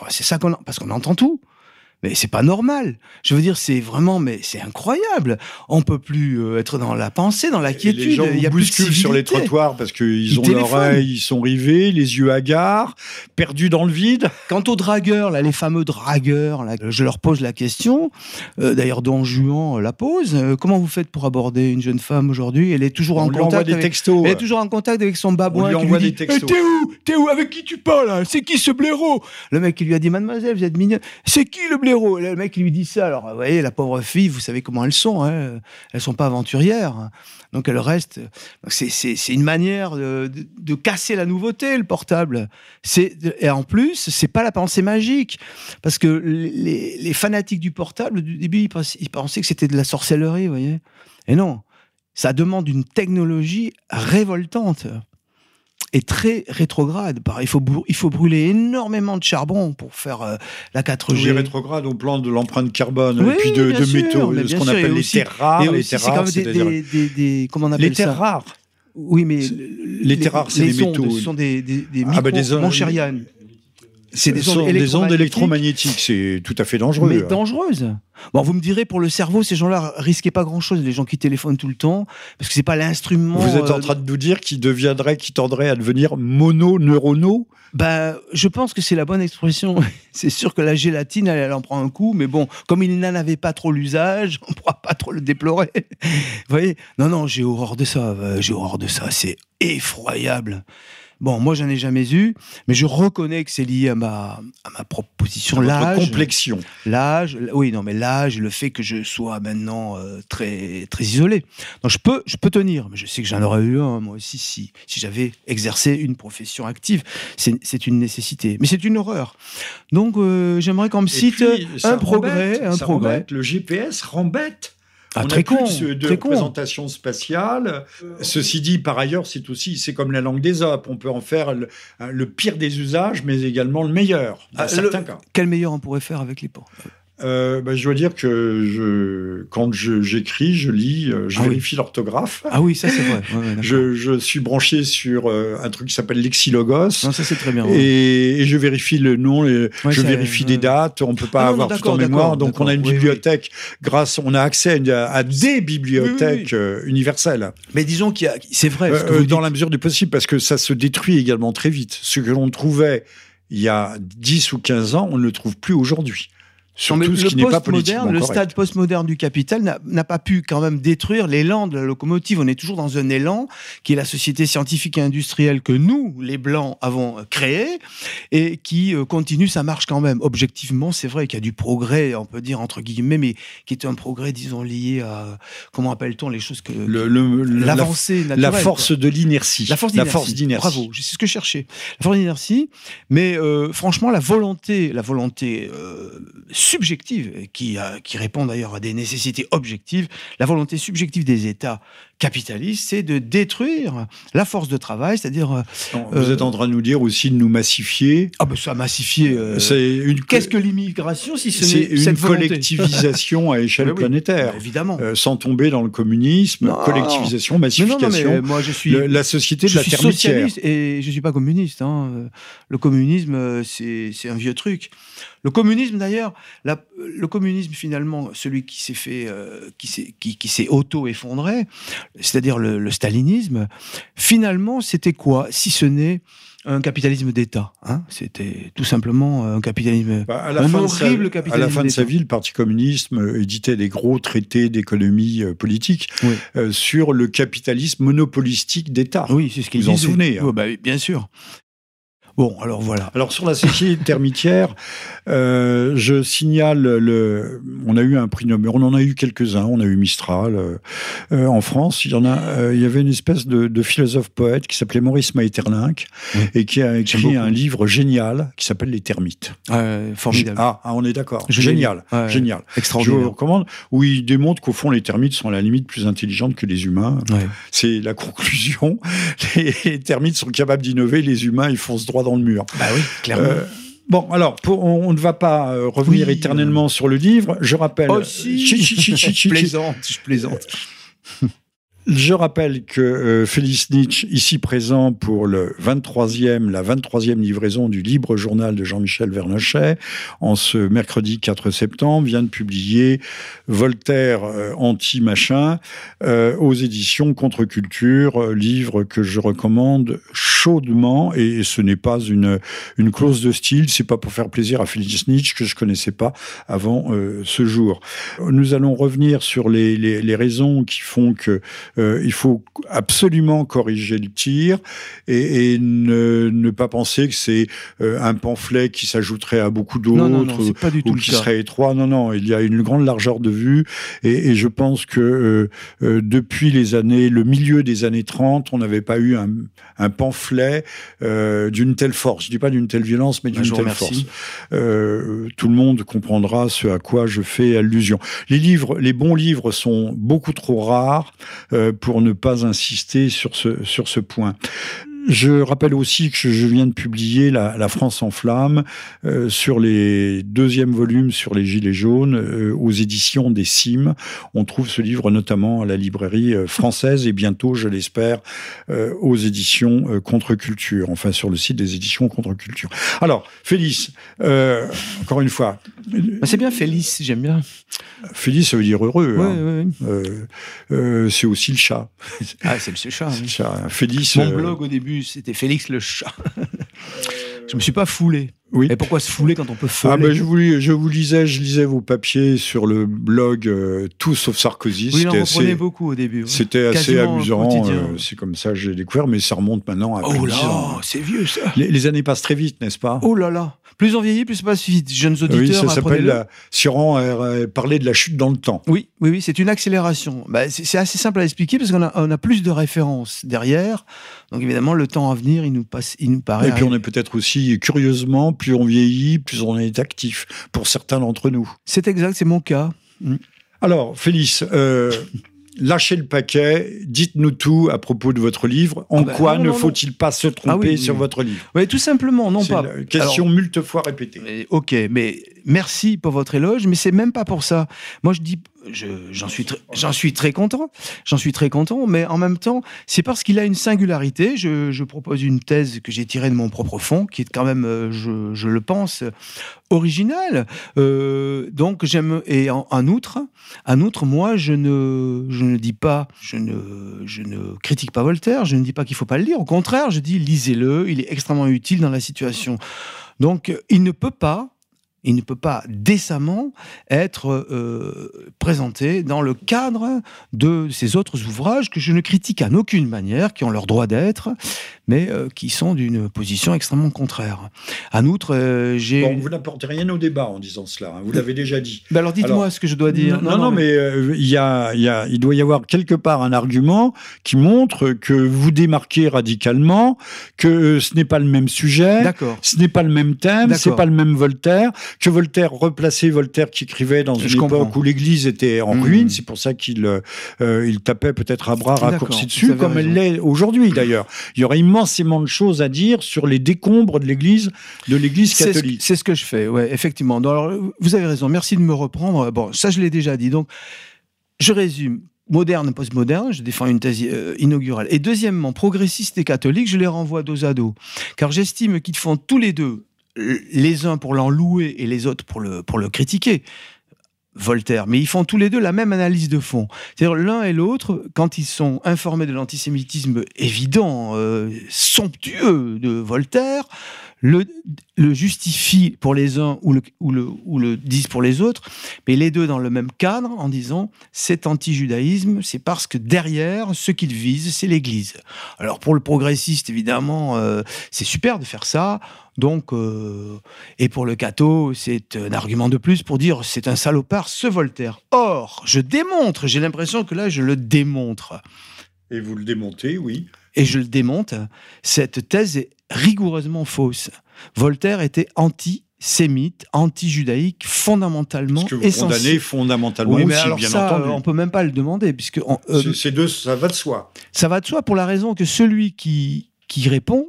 c'est ça qu'on parce qu'on entend tout. Mais c'est pas normal. Je veux dire, c'est vraiment, mais c'est incroyable. On peut plus euh, être dans la pensée, dans la quiétude. Les gens Il y a bousculent sur les trottoirs parce qu'ils ont l'oreille, ils sont rivés, les yeux hagards, perdus dans le vide. Quant aux dragueurs, là, les fameux dragueurs, là, je leur pose la question. Euh, d'ailleurs, Don Juan la pose. Euh, comment vous faites pour aborder une jeune femme aujourd'hui? Elle est toujours en contact. Des avec, textos. Elle est toujours en contact avec son babouin. On lui envoie des textos. Eh, t'es où? T'es où? Avec qui tu parles? C'est qui ce blaireau? Le mec qui lui a dit Mademoiselle, vous êtes mignonne. C'est qui le blaireau le mec lui dit ça. Alors, vous voyez, la pauvre fille, vous savez comment elles sont. Hein elles sont pas aventurières. Donc, elles restent. C'est une manière de, casser la nouveauté, le portable. Et en plus, c'est pas la pensée magique. Parce que les, fanatiques du portable, du début, ils pensaient, pensaient que c'était de la sorcellerie, voyez. Et non. Ça demande une technologie révoltante est très rétrograde. Il faut, il faut brûler énormément de charbon pour faire euh, la 4G. Oui, rétrograde au plan de l'empreinte carbone et puis de, métaux, ce qu'on appelle les terres rares. Les terres rares, c'est des, des, des, comment on appelle les terres rares. Oui, mais les, terres rares, c'est les, métaux. Ce sont des, des, des ah bah des c'est des, ondes, électromagnétiques. C'est tout à fait dangereux. Mais dangereuses. Bon, vous me direz, pour le cerveau, ces gens-là risquaient pas grand-chose, les gens qui téléphonent tout le temps, parce que c'est pas l'instrument. Vous êtes en euh, train de nous dire qu'ils deviendraient, qu'ils tendraient à devenir mononeuronaux? Bah, je pense que c'est la bonne expression. c'est sûr que la gélatine, elle, en prend un coup, mais bon, comme il n'en avait pas trop l'usage, on ne pourra pas trop le déplorer. Vous voyez? Non, non, j'ai horreur de ça. Euh, j'ai horreur de ça. C'est effroyable. Bon, moi, j'en ai jamais eu, mais je reconnais que c'est lié à ma, à ma proposition. L'âge. complexion. L'âge, oui, non, mais l'âge, le fait que je sois maintenant euh, très, très isolé. Donc, je peux, je peux tenir, mais je sais que j'en aurais eu un, moi aussi, si, si j'avais exercé une profession active. C'est une nécessité. Mais c'est une horreur. Donc, euh, j'aimerais qu'on me cite un progrès. un progrès. Le GPS rend Ah, très con, de, de représentation spatiale. Ceci dit, par ailleurs, c'est aussi, c'est comme la langue des op. On peut en faire le, pire des usages, mais également le meilleur, dans ah, certains cas. Quel meilleur on pourrait faire avec les ports? Euh, bah, je dois dire que je, quand j'écris, je, lis, euh, je ah vérifie l'orthographe. Ah oui, ça c'est vrai. je, je, suis branché sur euh, un truc qui s'appelle Lexilogos. ça c'est très bien. Et, je vérifie le nom, je vérifie des dates. On peut pas ah avoir tout en mémoire, donc on a une bibliothèque. Grâce, on a accès à, des bibliothèques universelles. Mais disons qu'il y a, c'est vrai. dans la mesure du possible, parce que ça se détruit également très vite. Ce que l'on trouvait il y a 10 ou 15 ans, on ne le trouve plus aujourd'hui le Le stade postmoderne du capital n'a pas pu quand même détruire l'élan de la locomotive. On est toujours dans un élan qui est la société scientifique et industrielle que nous, les Blancs, avons créé et qui euh, continue sa marche quand même. Objectivement, c'est vrai qu'il y a du progrès, on peut dire entre guillemets, mais qui est un progrès, disons, lié à, comment appelle-t-on les choses que... L'avancée la, la, force de l'inertie. La force d'inertie. Bravo, c'est ce que je cherchais. La force d'inertie, mais euh, franchement, la volonté, la volonté euh, subjective, qui, qui répond d'ailleurs à des nécessités objectives, la volonté subjective des États capitalistes, c'est de détruire la force de travail, c'est-à-dire... Euh, vous êtes en train de nous dire aussi de nous massifier. Ah ben ça massifier... Euh, c'est une... Qu'est-ce que l'immigration si ce n'est une collectivisation à échelle planétaire évidemment. Euh, sans tomber dans le communisme, collectivisation, massification, moi je suis... la société de la terre socialiste et je suis pas communiste. Hein. Le communisme, c'est un vieux truc. Le communisme, d'ailleurs, le communisme, finalement, celui qui s'est fait, euh, qui s'est qui, qui auto-effondré, c'est-à-dire le, stalinisme, finalement, c'était quoi Si ce n'est un capitalisme d'État. Hein? C'était tout simplement un capitalisme, bah, à la un horrible capitalisme. À la fin de sa vie, le Parti communiste euh, éditait des gros traités d'économie euh, politique sur le capitalisme monopolistique d'État. Oui, c'est ce qu'il Vous en souvenez hein? bah, Bien sûr. Bon, alors voilà. Alors sur la société termitière, euh, je signale le. On a eu un prix Nobel, on en a eu quelques-uns. On a eu Mistral euh, euh, en France. Il y en a. Euh, il y avait une espèce de, de philosophe poète qui s'appelait Maurice Maeterlinck et qui a écrit un livre génial qui s'appelle Les Termites. formidable. Ah, ah, on est d'accord. Génial, génial. Extraordinaire. Je vous recommande. Où il démontre qu'au fond les termites sont à la limite plus intelligentes que les humains. C'est la conclusion. Les, les termites sont capables d'innover. Les humains, ils foncent droit dans le mur. Bah oui, clairement. Euh, bon, alors, on, ne va pas euh, revenir éternellement sur le livre. Je rappelle. Oh, si. je plaisante, je plaisante. Je rappelle que euh, Félix Nietzsche, ici présent pour le 23e, la 23e livraison du libre journal de Jean-Michel Vernochet, en ce mercredi 4 septembre, vient de publier Voltaire euh, anti-machin euh, aux éditions Contre-Culture, livre que je recommande chaudement, et ce n'est pas une, clause de style, c'est pas pour faire plaisir à Félix Nietzsche que je connaissais pas avant ce jour. Nous allons revenir sur les raisons qui font que euh, il faut absolument corriger le tir et, ne, pas penser que c'est euh, un pamphlet qui s'ajouterait à beaucoup d'autres ou, qui serait étroit. Non, non, il y a une grande largeur de vue et, je pense que euh, depuis les années, le milieu des années 30, on n'avait pas eu un, pamphlet d'une telle force. Je dis pas d'une telle violence, mais d'une telle force. tout le monde comprendra ce à quoi je fais allusion. Les livres, les bons livres sont beaucoup trop rares pour ne pas insister sur ce, sur ce point. Je rappelle aussi que je viens de publier La, France en flammes euh, sur les deuxièmes volumes sur les Gilets jaunes euh, aux éditions des Cimes. On trouve ce livre notamment à la librairie euh, française et bientôt, je l'espère, aux éditions Contre-Culture, enfin sur le site des éditions Contre-Culture. Alors, Félix, encore une fois. Bah, c'est bien Félix, j'aime bien. Félix, ça veut dire heureux. hein. c'est aussi le chat. Ah, c'est le chat. Le chat. Félix. Mon blog au début c'était Félix le chat. je me suis pas foulé. Oui. Et pourquoi se fouler quand on peut fouler Ah ben je vous, je vous lisais, je lisais vos papiers sur le blog euh, Tout sauf Sarkozy. Oui, on assez, beaucoup au début. ouais. c'était assez amusant. euh, c'est comme ça que j'ai découvert, mais ça remonte maintenant à Oh de 10 ans. là, c'est vieux ça. Les, les années passent très vite, n'est-ce pas? Oh là là. Plus on vieillit, plus ça passe vite. Jeunes auditeurs, Oui, ça s'appelle la... Siran a parlé de la chute dans le temps. Oui, oui, oui, c'est une accélération. Bah, c'est assez simple à expliquer parce qu'on a, on a plus de références derrière. Donc évidemment, le temps à venir, il nous passe, il nous paraît. Et puis on est peut-être aussi, curieusement, plus on vieillit, plus on est actif, pour certains d'entre nous. C'est exact, c'est mon cas. Alors, Félix, euh, lâchez le paquet, dites-nous tout à propos de votre livre. En Ah bah, quoi non, ne non, faut-il pas se tromper Ah oui, oui, sur oui. votre livre? Oui, tout simplement, non pas. question multes fois répétée. Ok, mais merci pour votre éloge, mais c'est même pas pour ça. Moi, je dis, je- j'en suis, j'en suis très content, j'en suis très content, mais en même temps, c'est parce qu'il a une singularité. Je, propose une thèse que j'ai tirée de mon propre fond, qui est quand même, euh, je, le pense, originale. Euh, donc, j'aime, et en, en outre, en outre, moi, je ne, je ne dis pas, je ne, je ne critique pas Voltaire, je ne dis pas qu'il faut pas le lire. Au contraire, je dis lisez-le, il est extrêmement utile dans la situation. Donc, il ne peut pas, il ne peut pas décemment être euh, présenté dans le cadre de ces autres ouvrages que je ne critique en aucune manière, qui ont leur droit d'être, mais euh, qui sont d'une position extrêmement contraire. En outre, euh, j'ai... Bon, vous n'apportez rien au débat en disant cela, hein, vous l'avez déjà dit. Ben alors dites-moi ce que je dois dire. Non, non, mais euh, il y a, il y a, il doit y avoir quelque part un argument qui montre que vous démarquez radicalement, que ce n'est pas le même sujet, D'accord. ce n'est pas le même thème, c'est pas le même Voltaire, que Voltaire replaçait Voltaire qui écrivait dans une Je époque comprends. où l'Église était en Mmh. ruine, c'est pour ça qu'il euh, il tapait peut-être à bras raccourcis dessus, comme elle l'est aujourd'hui d'ailleurs. Il y aurait immensément de choses à dire sur les décombres de l'Église, de l'Église catholique. c'est ce que je fais, ouais, effectivement. Donc, alors, vous avez raison, merci de me reprendre. Bon, ça, je l'ai déjà dit. Donc, je résume. Moderne, postmoderne, je défends une thèse euh, inaugurale. Et deuxièmement, progressiste et catholique, je les renvoie dos à dos. Car j'estime qu'ils font tous les deux, les uns pour l'en louer et les autres pour le, pour le critiquer. Voltaire, mais ils font tous les deux la même analyse de fond. C'est-à-dire l'un et l'autre, quand ils sont informés de l'antisémitisme évident, euh, somptueux de Voltaire, le, le justifient pour les uns ou le, ou, le, ou le disent pour les autres, mais les deux dans le même cadre en disant cet anti-judaïsme, c'est parce que derrière, ce qu'ils visent, c'est l'Église. Alors pour le progressiste, évidemment, euh, c'est super de faire ça. Donc, euh, et pour le catho, c'est un argument de plus pour dire c'est un salopard, ce Voltaire. Or, je démontre, j'ai l'impression que là, je le démontre. Et vous le démontez, oui. Et je le démonte, cette thèse est rigoureusement fausse. Voltaire était anti-sémite, anti-judaïque, fondamentalement Ce que vous essentiel. condamnez fondamentalement Oui, mais aussi, alors bien ça, entendu. euh, on peut même pas le demander, puisque on- euh, c'est deux, ça va de soi. ça va de soi pour la raison que celui qui, qui répond,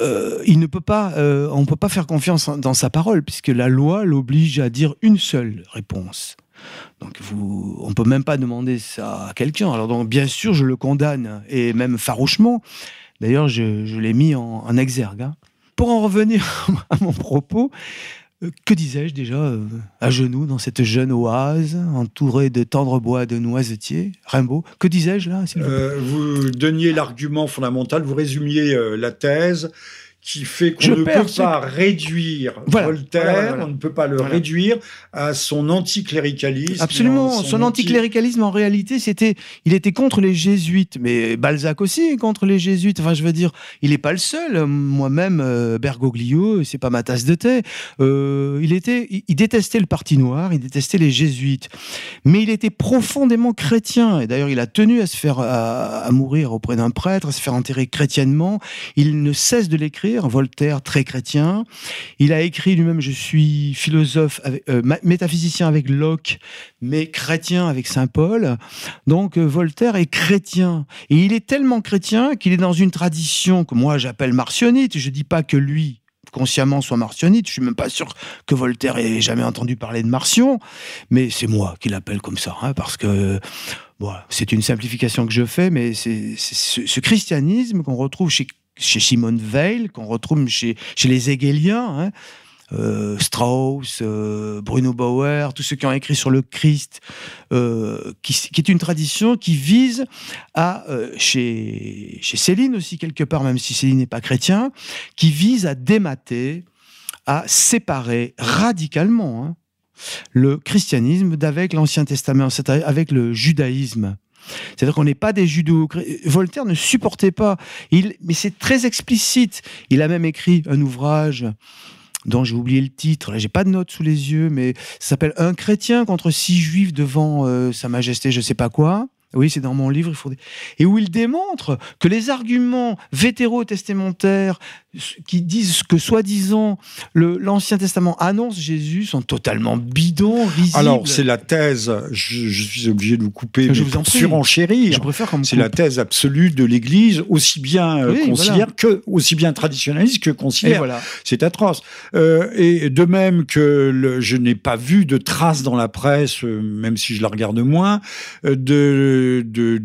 euh, il ne peut pas, euh, on ne peut pas faire confiance dans sa parole, puisque la loi l'oblige à dire une seule réponse. Donc on peut même pas demander ça à quelqu'un. Alors donc bien sûr, je le condamne et même farouchement. D'ailleurs, je, l'ai mis en, exergue. hein. Pour en revenir à mon propos, que disais-je déjà euh, à genoux dans cette jeune oase, entourée de tendres bois de noisetiers, Rimbaud Que disais-je là vous Euh, vous donniez l'argument fondamental, vous résumiez euh, la thèse qui fait qu'on ne perds peut pas réduire Voilà, Voltaire, voilà, voilà. on ne peut pas le réduire à son anticléricalisme. Absolument. Son, anti- anticléricalisme, en réalité, c'était, il était contre les jésuites, mais Balzac aussi est contre les jésuites. Enfin, je veux dire, il n'est pas le seul. Moi-même, euh, Bergoglio, c'est pas ma tasse de thé. Euh, il était, il, il détestait le parti noir, il détestait les jésuites, mais il était profondément chrétien. Et d'ailleurs, il a tenu à se faire, à, à mourir auprès d'un prêtre, à se faire enterrer chrétiennement. Il ne cesse de l'écrire. Voltaire, très chrétien. Il a écrit lui-même Je suis philosophe, euh, métaphysicien avec Locke, mais chrétien avec saint Paul. Donc euh, Voltaire est chrétien. Et il est tellement chrétien qu'il est dans une tradition que moi j'appelle martionnite. Je dis pas que lui consciemment soit martionnite. Je suis même pas sûr que Voltaire ait jamais entendu parler de martion, mais c'est moi qui l'appelle comme ça, hein, parce que bon, c'est une simplification que je fais, mais c'est c'est ce, ce christianisme qu'on retrouve chez, chez Simone Weil, qu'on retrouve chez, les Hegeliens, hein, euh, Strauss, euh, Bruno Bauer, tous ceux qui ont écrit sur le Christ, euh, qui, est une tradition qui vise à, chez, chez Céline aussi quelque part, même si Céline n'est pas chrétien, qui vise à démater, a séparé radicalement hein, le christianisme d'avec l'Ancien Testament, avec le judaïsme. C'est-à-dire qu'on n'est pas des judo. Voltaire ne supportait pas. Il, mais c'est très explicite. Il a même écrit un ouvrage dont j'ai oublié le titre. Là, j'ai pas de notes sous les yeux, mais ça s'appelle Un chrétien contre six juifs devant euh, Sa Majesté, je sais pas quoi. Oui, c'est dans mon livre. Il. Et où il démontre que les arguments vétérotestamentaires qui disent que soi-disant l'Ancien Testament annonce Jésus sont totalement bidons, risibles. Alors c'est la thèse, je, suis obligé de vous couper, je vous en surenchérir. Je préfère C'est la thèse absolue de l'Église, aussi bien euh, conciliaire que aussi bien traditionnaliste que conciliaire. Voilà. C'est atroce. Euh, et de même que le, je n'ai pas vu de traces dans la presse, euh, même si je la regarde moins, de, de, de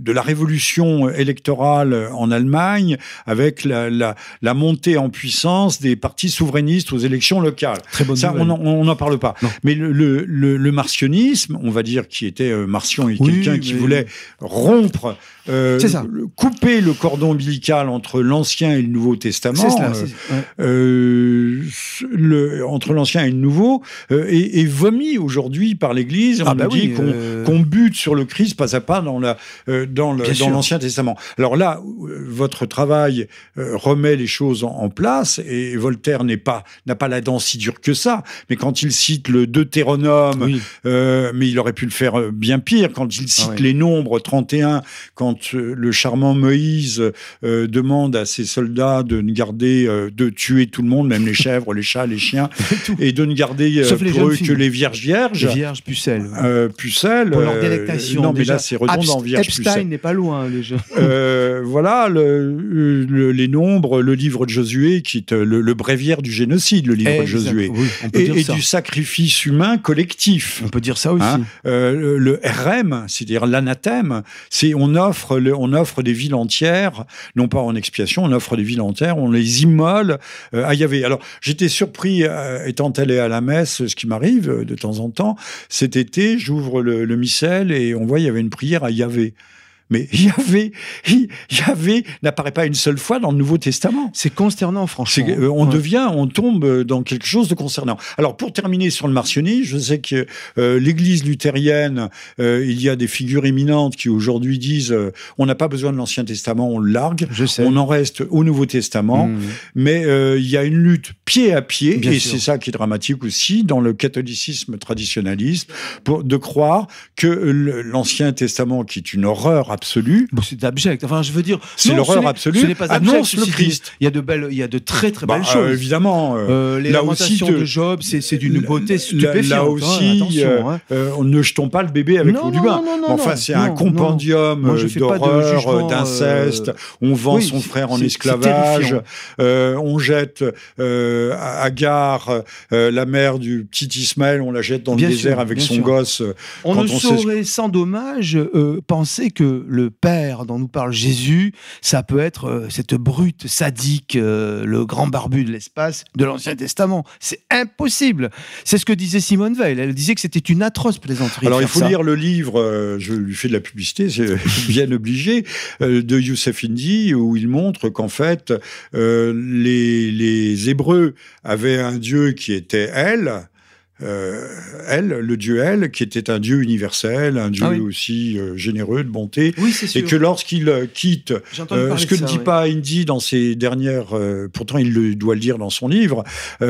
de la révolution électorale en Allemagne avec la, la, montée en puissance des partis souverainistes aux élections locales. Très bonne Ça, on n'en parle pas. Mais le, le, le, martionnisme, on va dire qui était euh, Martion et quelqu'un qui voulait rompre euh, couper le cordon ombilical entre l'Ancien et le Nouveau Testament, euh, le, entre l'Ancien et le Nouveau, est, vomi aujourd'hui par l'Église. Ah on bah dit qu'on bute sur le Christ pas à pas dans la dans l'Ancien Testament. Alors là, votre travail euh, remet les choses en, place et Voltaire n'est pas n'a pas la dent si dure que ça. Mais quand il cite le Deutéronome, euh, mais il aurait pu le faire euh, bien pire. Quand il cite ah les nombres 31, quand le charmant Moïse demande à ses soldats de ne garder, de tuer tout le monde, même les chèvres, les chats, les chiens, et de ne garder pour eux que les vierges vierges. Les vierges pucelles. pucelles. Pour leur délectation. non, mais là c'est redondant. Vierge Epstein n'est pas loin, les gens. voilà, le, les nombres, le livre de Josué, qui est le, bréviaire du génocide, le livre de Josué, et, du sacrifice humain collectif. On peut dire ça aussi. Hein. Euh, le RM, c'est-à-dire l'anathème, c'est on offre, on offre des villes entières, non pas en expiation, on offre des villes entières, on les immole euh, à Yahvé. Alors j'étais surpris, euh, étant allé à la messe, ce qui m'arrive de temps en temps, cet été, j'ouvre le, le missel et on voit il y avait une prière à Yahvé. Mais Yahvé, Yahvé n'apparaît pas une seule fois dans le Nouveau Testament. C'est consternant, franchement. Euh, on devient, on tombe dans quelque chose de concernant. Alors, pour terminer sur le martionnisme, je sais que euh, l'Église luthérienne, euh, il y a des figures éminentes qui aujourd'hui disent on n'a pas besoin de l'Ancien Testament, on le largue. Je sais. On en reste au Nouveau Testament. Mmh. Mais il y a une lutte pied à pied, et c'est ça qui est dramatique aussi, dans le catholicisme traditionnaliste, pour, de croire que l'Ancien Testament, qui est une horreur absolue. c'est abject. Enfin, je veux dire, c'est l'horreur absolue. Ce n'est pas annonce le Christ. Il y a de belles, il y a de très très belles bah, choses. évidemment. Euh, euh, les lamentations de Job, c'est d'une beauté stupéfiante. Là, hein, aussi, euh, hein. ne jetons pas le bébé avec l'eau du bain. enfin, c'est un compendium d'horreur, d'inceste. On vend son frère en esclavage. on jette Agar, la mère du petit Ismaël, on la jette dans le désert avec son gosse. On ne saurait sans dommage penser que le Père dont nous parle Jésus, ça peut être euh, cette brute sadique, euh, le grand barbu de l'espace de l'Ancien Testament. C'est impossible. C'est ce que disait Simone Veil. Elle disait que c'était une atroce plaisanterie. Alors il faut lire le livre, euh, je lui fais de la publicité, c'est bien obligé, de Youssef Indy, où il montre qu'en fait, les, les Hébreux avaient un Dieu qui était elle, euh, elle, le dieu elle, qui était un dieu universel, un dieu ah aussi euh, généreux, de bonté, et que lorsqu'il euh, quitte, ce que ne dit pas Indy dans ses dernières, pourtant il le, doit le dire dans son livre,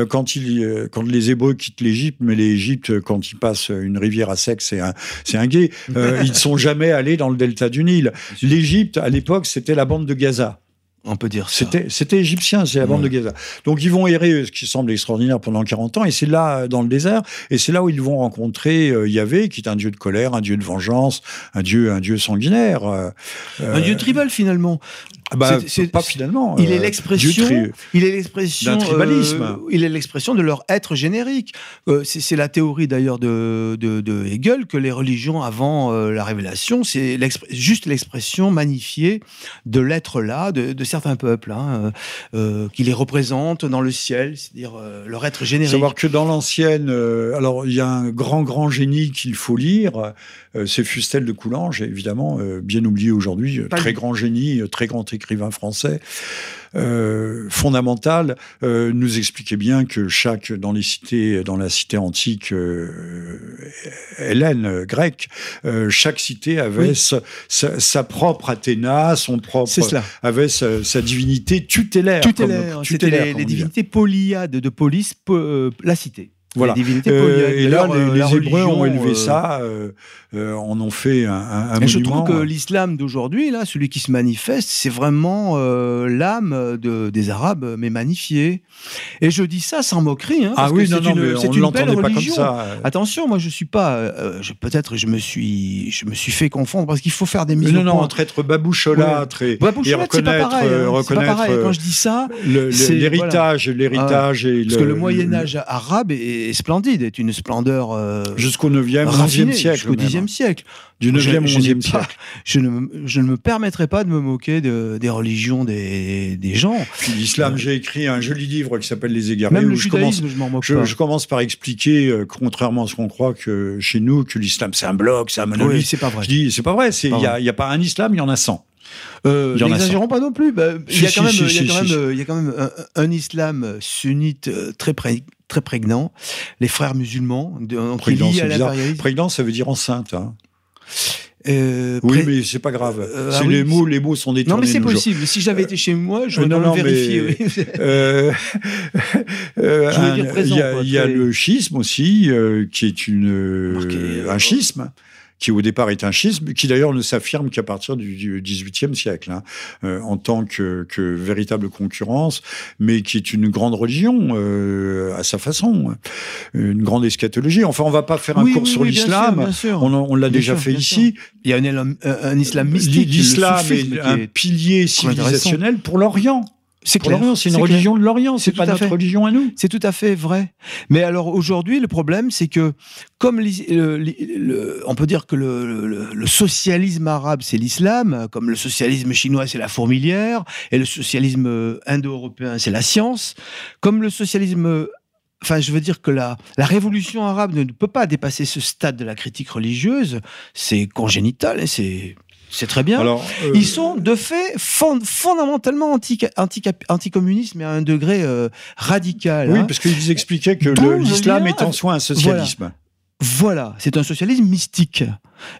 quand, il, quand les Hébreux quittent l'Égypte, mais l'Égypte, quand ils passent une rivière à sec, c'est un, c'est un guet, ils ne sont jamais allés dans le delta du Nil. L'Égypte, à l'époque, c'était la bande de Gaza. On peut dire C'était, c'était égyptien, c'est la bande de Gaza. Donc ils vont errer, ce qui semble extraordinaire, pendant 40 ans, et c'est là, dans le désert, et c'est là où ils vont rencontrer euh, Yahvé, qui est un dieu de colère, un dieu de vengeance, un dieu, un dieu sanguinaire. Euh, un dieu tribal, finalement. Ah bah, c'est, pas finalement. Il est euh, l'expression. il est l'expression. D'un tribalisme. il est l'expression de leur être générique. c'est, la théorie d'ailleurs de, de, Hegel que les religions avant la révélation, c'est juste l'expression magnifiée de l'être là, de, de certains peuples, hein, euh, euh, qui les représentent dans le ciel, c'est-à-dire euh, leur être générique. Savoir que dans l'ancienne, alors il y a un grand, grand génie qu'il faut lire, c'est Fustel de Coulanges, évidemment, bien oublié aujourd'hui, très grand génie, très grand écrivain français. euh, fondamentale, euh, nous expliquait bien que chaque dans les cités, dans la cité antique hélène grecque, chaque cité avait sa, sa, propre Athéna, son propre, avait sa, divinité tutélaire. Tutélaire, c'était les, les divinités polyades de police, la cité. Voilà. Euh, et là, les, les Hébreux ont élevé euh, ça, euh, en ont fait un, un, un Je trouve que l'islam d'aujourd'hui, là, celui qui se manifeste, c'est vraiment l'âme de, des Arabes, mais magnifiée. Et je dis ça sans moquerie. Hein, ah oui, que non, non, une, c'est une belle religion. Pas comme ça. Attention, moi, je suis pas. Peut-être, je me suis, je me suis fait confondre parce qu'il faut faire des mises non, non, entre être baboucholâtre et, reconnaître, pas pareil, hein. reconnaître pas pareil. Quand je dis ça, l'héritage, l'héritage et parce le, que le Moyen Âge arabe est, est splendide, est une splendeur euh, jusqu'au 9e, 11e siècle. Jusqu'au 10e siècle. Du 9e, 11e siècle. Je ne, je ne me permettrai pas de me moquer de, des religions des, des gens. L'islam, euh, j'ai écrit un joli livre qui s'appelle Les Égarés. Même le je judaïsme, commence, je m'en moque je, pas. Je commence par expliquer, euh, contrairement à ce qu'on croit que chez nous, que l'islam c'est un bloc, c'est un monolithe. Oui, c'est pas vrai. Je dis, c'est pas vrai. Il n'y a, a pas un islam, il y en a 100. Euh, N'exagérons pas non plus. Bah, il Si, y a quand si, même, si, il y a quand un, un islam sunnite euh, très pré- très prégnant. Les frères musulmans, de, Prégnant, à. Prégnant, ça veut dire enceinte. Hein. Euh, Oui, mais c'est pas grave. Euh, ah oui, les mots, les mots sont détournés. Non, mais c'est jours. possible. Si j'avais été chez moi, j'aurais quand même non, vérifié. Euh, euh, Je Il y a, le schisme aussi, euh, qui est une, euh, Marqué, euh, un schisme qui au départ est un schisme, qui d'ailleurs ne s'affirme qu'à partir du XVIIIe siècle, hein, euh, en tant que, que véritable concurrence, mais qui est une grande religion euh, à sa façon, une grande eschatologie. Enfin, on va pas faire un Oui, cours oui, sur oui, bien l'islam, sûr, bien sûr. on, on l'a déjà sûr, fait ici. Il y a un, un, un islam mystique. L'islam est un pilier civilisationnel pour l'Orient. C'est l'Orient, c'est une clair. religion de l'Orient, c'est pas notre fait. religion à nous. C'est tout à fait vrai. Mais alors aujourd'hui, le problème, c'est que comme l'is- le- le- le- on peut dire que le, socialisme arabe, c'est l'islam, comme le socialisme chinois, c'est la fourmilière, et le socialisme euh, indo-européen, c'est la science, comme le socialisme... euh, Enfin, je veux dire que la, la révolution arabe ne peut pas dépasser ce stade de la critique religieuse. C'est congénital, et c'est c'est très bien. Alors, euh, Ils sont de fait fond- fondamentalement anti- anti- anticommunistes, mais à un degré euh, radical. Oui, hein. parce qu'ils expliquaient que l'islam est en soi un socialisme. Voilà, c'est un socialisme mystique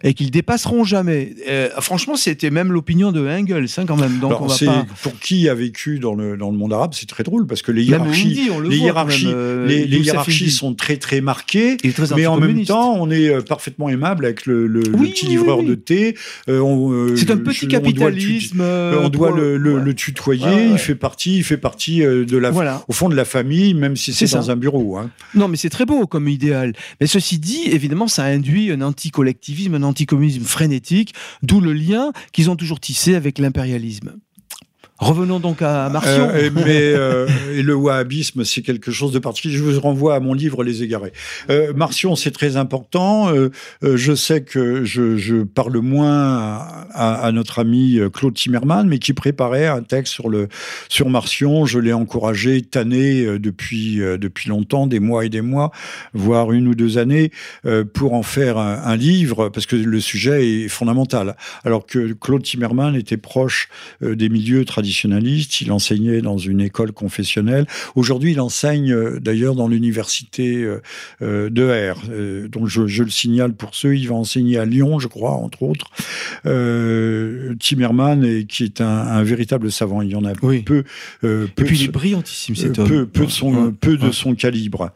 et qu'ils dépasseront jamais. Euh, franchement, c'était même l'opinion de Engels, hein, quand même. Donc Alors, on va c'est- pas. Pour qui a vécu dans le, dans le monde arabe, c'est très drôle parce que les hiérarchies, le les hiérarchies, même, euh, les, hiérarchies sont très très marquées. Très Mais en même temps, on est euh, parfaitement aimable avec le, le- le Oui, petit oui, livreur oui. de thé. Euh, C'est un petit on doit le tut- capitalisme. on doit le, ouais. tutoyer. Ouais, ouais. Il fait partie, il fait partie de la, Voilà. au fond de la famille, même si c'est C'est dans ça. un bureau. hein. Non, mais c'est très beau comme idéal. Mais ceci dit, évidemment, ça induit un anticollectivisme, un anticommunisme frénétique, d'où le lien qu'ils ont toujours tissé avec l'impérialisme. Revenons donc à Martion. Euh, mais euh, le wahhabisme, c'est quelque chose de particulier. Je vous renvoie à mon livre Les Égarés. Euh, c'est très important. Euh, je sais que je, parle moins à, notre ami Claude Timmerman, mais qui préparait un texte sur le sur Martion. Je l'ai encouragé, tanné depuis depuis longtemps, des mois et des mois, voire une ou deux années, pour en faire un, un livre, parce que le sujet est fondamental. Alors que Claude Timmerman était proche des milieux Il enseignait dans une école confessionnelle. Aujourd'hui, il enseigne euh, d'ailleurs dans l'université euh, euh, de R. Donc, je, je le signale pour ceux. Il va enseigner à Lyon, je crois, entre autres. Euh, Timmerman, et, qui est un, un véritable savant. Il y en a Oui. peu. euh, peu Et puis de il est brillantissime cet homme. peu, peu de son, Ouais. peu de Ouais. son calibre.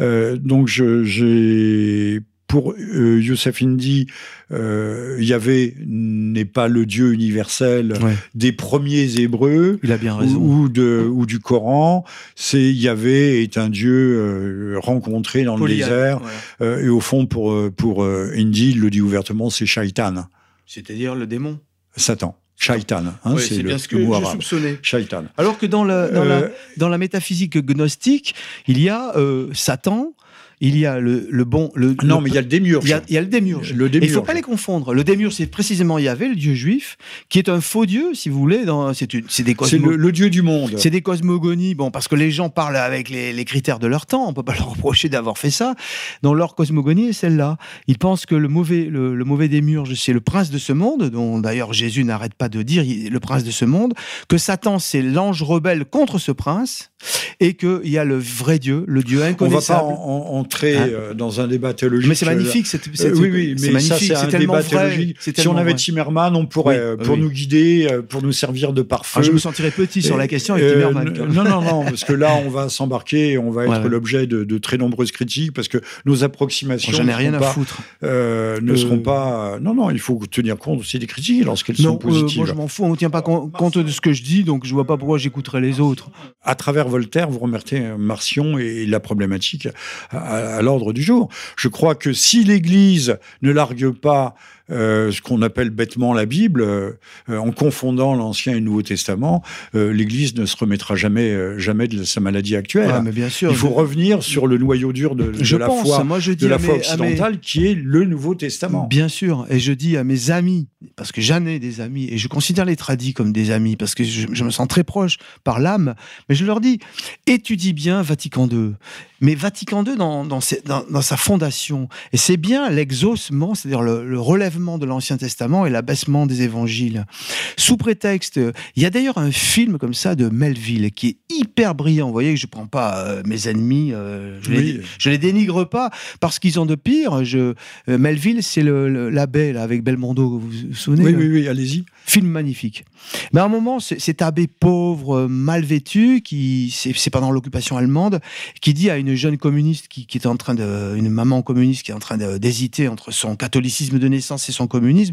Euh, donc, j'ai pour Youssef Indy, euh, Yahvé n'est pas le Dieu universel Ouais. des premiers Hébreux Il a bien raison. ou, ou de, ou du Coran. C'est Yahvé est un Dieu euh, rencontré dans le désert. Euh, et au fond, pour, euh, pour euh, Indy, il le dit ouvertement, c'est Shaitan, C'est-à-dire le démon? Satan. Shaitan, hein, Ouais, c'est bien ce que je soupçonnais. Shaitan. Alors que dans, la, dans, la, dans la métaphysique gnostique, il y a euh, Satan, il y a le, le bon. Le, Non, le- mais il y a le démiurge. il y a, il y a le démiurge. Le Et il ne faut démiurge. pas les confondre. Le démiurge, c'est précisément Yahvé, le dieu juif, qui est un faux dieu, si vous voulez. C'est des C'est le, dieu du monde. c'est des cosmogonies, bon, parce que les gens parlent avec les, les critères de leur temps, on peut pas leur reprocher d'avoir fait ça. Dans leur cosmogonie est celle-là. Ils pensent que le mauvais, le, le mauvais démiurge, c'est le prince de ce monde, dont d'ailleurs Jésus n'arrête pas de dire le prince de ce monde, que Satan c'est l'ange rebelle contre ce prince, et qu'il y a le vrai Dieu, le Dieu On va pas inconnaissable. en- en- entrer Hein euh, dans un débat théologique. Mais c'est magnifique, Euh, oui, oui, mais magnifique, c'est c'est un tellement débat vrai, théologique. Si on avait vrai. Timmerman, on pourrait, Oui, euh, oui, pour oui. nous guider, euh, pour nous servir de pare-feu. Ah, je me sentirais petit sur la question avec Euh, Timmerman. non, non, non, parce que là, on va s'embarquer et on va être Ouais, l'objet de, de très nombreuses critiques parce que nos approximations J'en ai ne rien seront à pas, foutre. euh, ne Euh, seront pas. Non, non, il faut tenir compte aussi des critiques lorsqu'elles sont euh, positives. moi je m'en fous, on ne tient pas compte de ce que je dis, donc je vois pas pourquoi j'écouterais les autres. à travers Voltaire, vous remettez Marcion et la problématique à, à l'ordre du jour. Je crois que si l'Église ne largue pas euh, ce qu'on appelle bêtement la Bible, euh, euh, en confondant l'Ancien et le Nouveau Testament, euh, l'Église ne se remettra jamais, jamais de sa maladie actuelle. Ouais, mais bien sûr. Il faut je- revenir sur le noyau dur de, de je la pense, foi, moi je dis de la à foi mes- à mes- occidentale, qui est le Nouveau Testament. Bien sûr, et je dis à mes amis, parce que j'en ai des amis, et je considère les tradis comme des amis, parce que je, je me sens très proche par l'âme, mais je leur dis, étudie bien Vatican II. Mais Vatican II, dans, dans, ses- dans- dans sa fondation, et c'est bien l'exaucement, c'est-à-dire le, le relèvement de l'Ancien Testament et l'abaissement des évangiles. Sous prétexte, il y a d'ailleurs un film comme ça de Melville qui est hyper brillant. Vous voyez que je prends pas euh, mes ennemis, euh, je, Oui. je les dénigre pas parce qu'ils ont de pire. Je, euh, Melville, c'est le- le- l'abbé là, avec Belmondo, vous vous souvenez Oui, le oui, oui, allez-y. Film magnifique. Mais à un moment, cet abbé pauvre, euh, mal vêtu, qui c'est pendant l'occupation allemande, qui dit à une jeune communiste qui, qui est en train de, une maman communiste qui est en train d'hésiter entre son catholicisme de naissance et son communisme,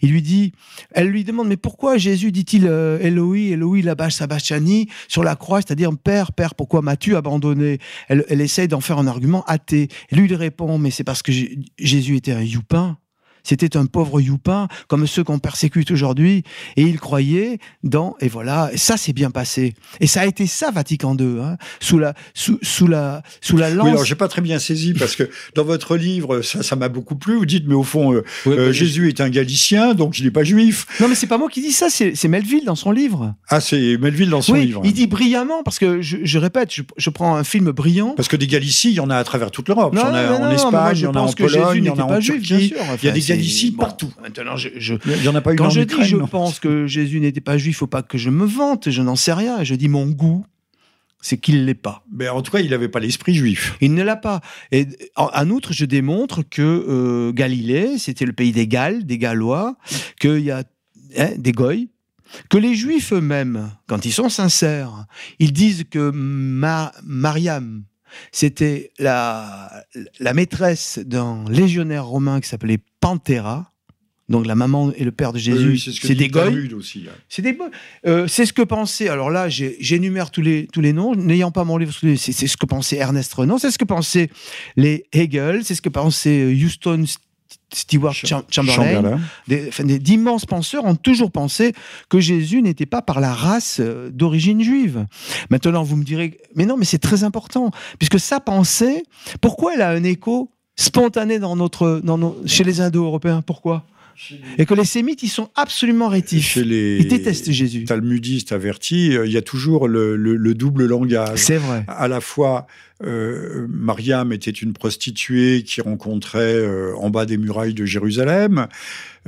il lui dit, elle lui demande, mais pourquoi Jésus dit-il euh, Eloi, Eloi, labash sabachthani sur la croix, c'est-à-dire Père, Père, pourquoi m'as-tu abandonné? Elle, elle essaye d'en faire un argument athée. Et lui, il répond, mais c'est parce que Jésus était un youpin. C'était un pauvre youpin, comme ceux qu'on persécute aujourd'hui, et il croyait dans, et voilà, et ça s'est bien passé. Et ça a été ça, Vatican II, hein, sous la, sous, sous la, sous la lance. Oui, alors j'ai pas très bien saisi parce que dans votre livre, ça, ça m'a beaucoup plu. Vous dites, mais au fond, euh, Ouais, euh, Jésus est un Galicien, donc il n'est pas juif. Non, mais c'est pas moi qui dis ça, c'est Melville dans son livre. Ah, c'est Melville dans son oui, livre. il dit brillamment, parce que je, je répète, je, je prends un film brillant. Parce que des Galicies, il y en a à travers toute l'Europe. Il y en a non, en non, Espagne, il je y en a en pense que Pologne, Jésus il y en a n'était en pas juif, bien Turquie. sûr. Il y a des c'est- Galicies bon, partout. Maintenant, je, je, Il n'y en a pas eu Quand je Ukraine, dis je non pense que Jésus n'était pas juif, faut pas que je me vante, je n'en sais rien. Je dis mon goût, c'est qu'il l'est pas. Mais en tout cas, il n'avait pas l'esprit juif. Il ne l'a pas. Et en, en outre, je démontre que euh, Galilée, c'était le pays des Galles, des Gallois, qu'il y a hein, des goy, que les Juifs eux-mêmes, quand ils sont sincères, ils disent que Ma- Mariam, c'était la, la maîtresse d'un légionnaire romain qui s'appelait Panthéra. Donc la maman et le père de Jésus, Oui, c'est ce des goy. Hein. C'est des euh, c'est ce que pensait. Alors là, j'énumère tous les tous les noms, n'ayant pas mon livre. C'est ce que pensait Ernest Renan, c'est ce que pensaient les Hegel, c'est ce que pensait euh, Houston St- Stewart Cham- Chamberlain. Des- D'immenses penseurs ont toujours pensé que Jésus n'était pas par la race euh, d'origine juive. Maintenant, vous me direz, mais non, mais c'est très important, puisque sa pensée, pourquoi elle a un écho spontané dans notre, dans nos- chez les Indo-Européens Pourquoi? Et que les Sémites, ils sont absolument rétifs. Chez les Ils détestent Jésus. talmudistes avertis, euh, il y a toujours le, le- le double langage. C'est vrai. à la fois euh, Mariam était une prostituée qui rencontrait euh, en bas des murailles de Jérusalem.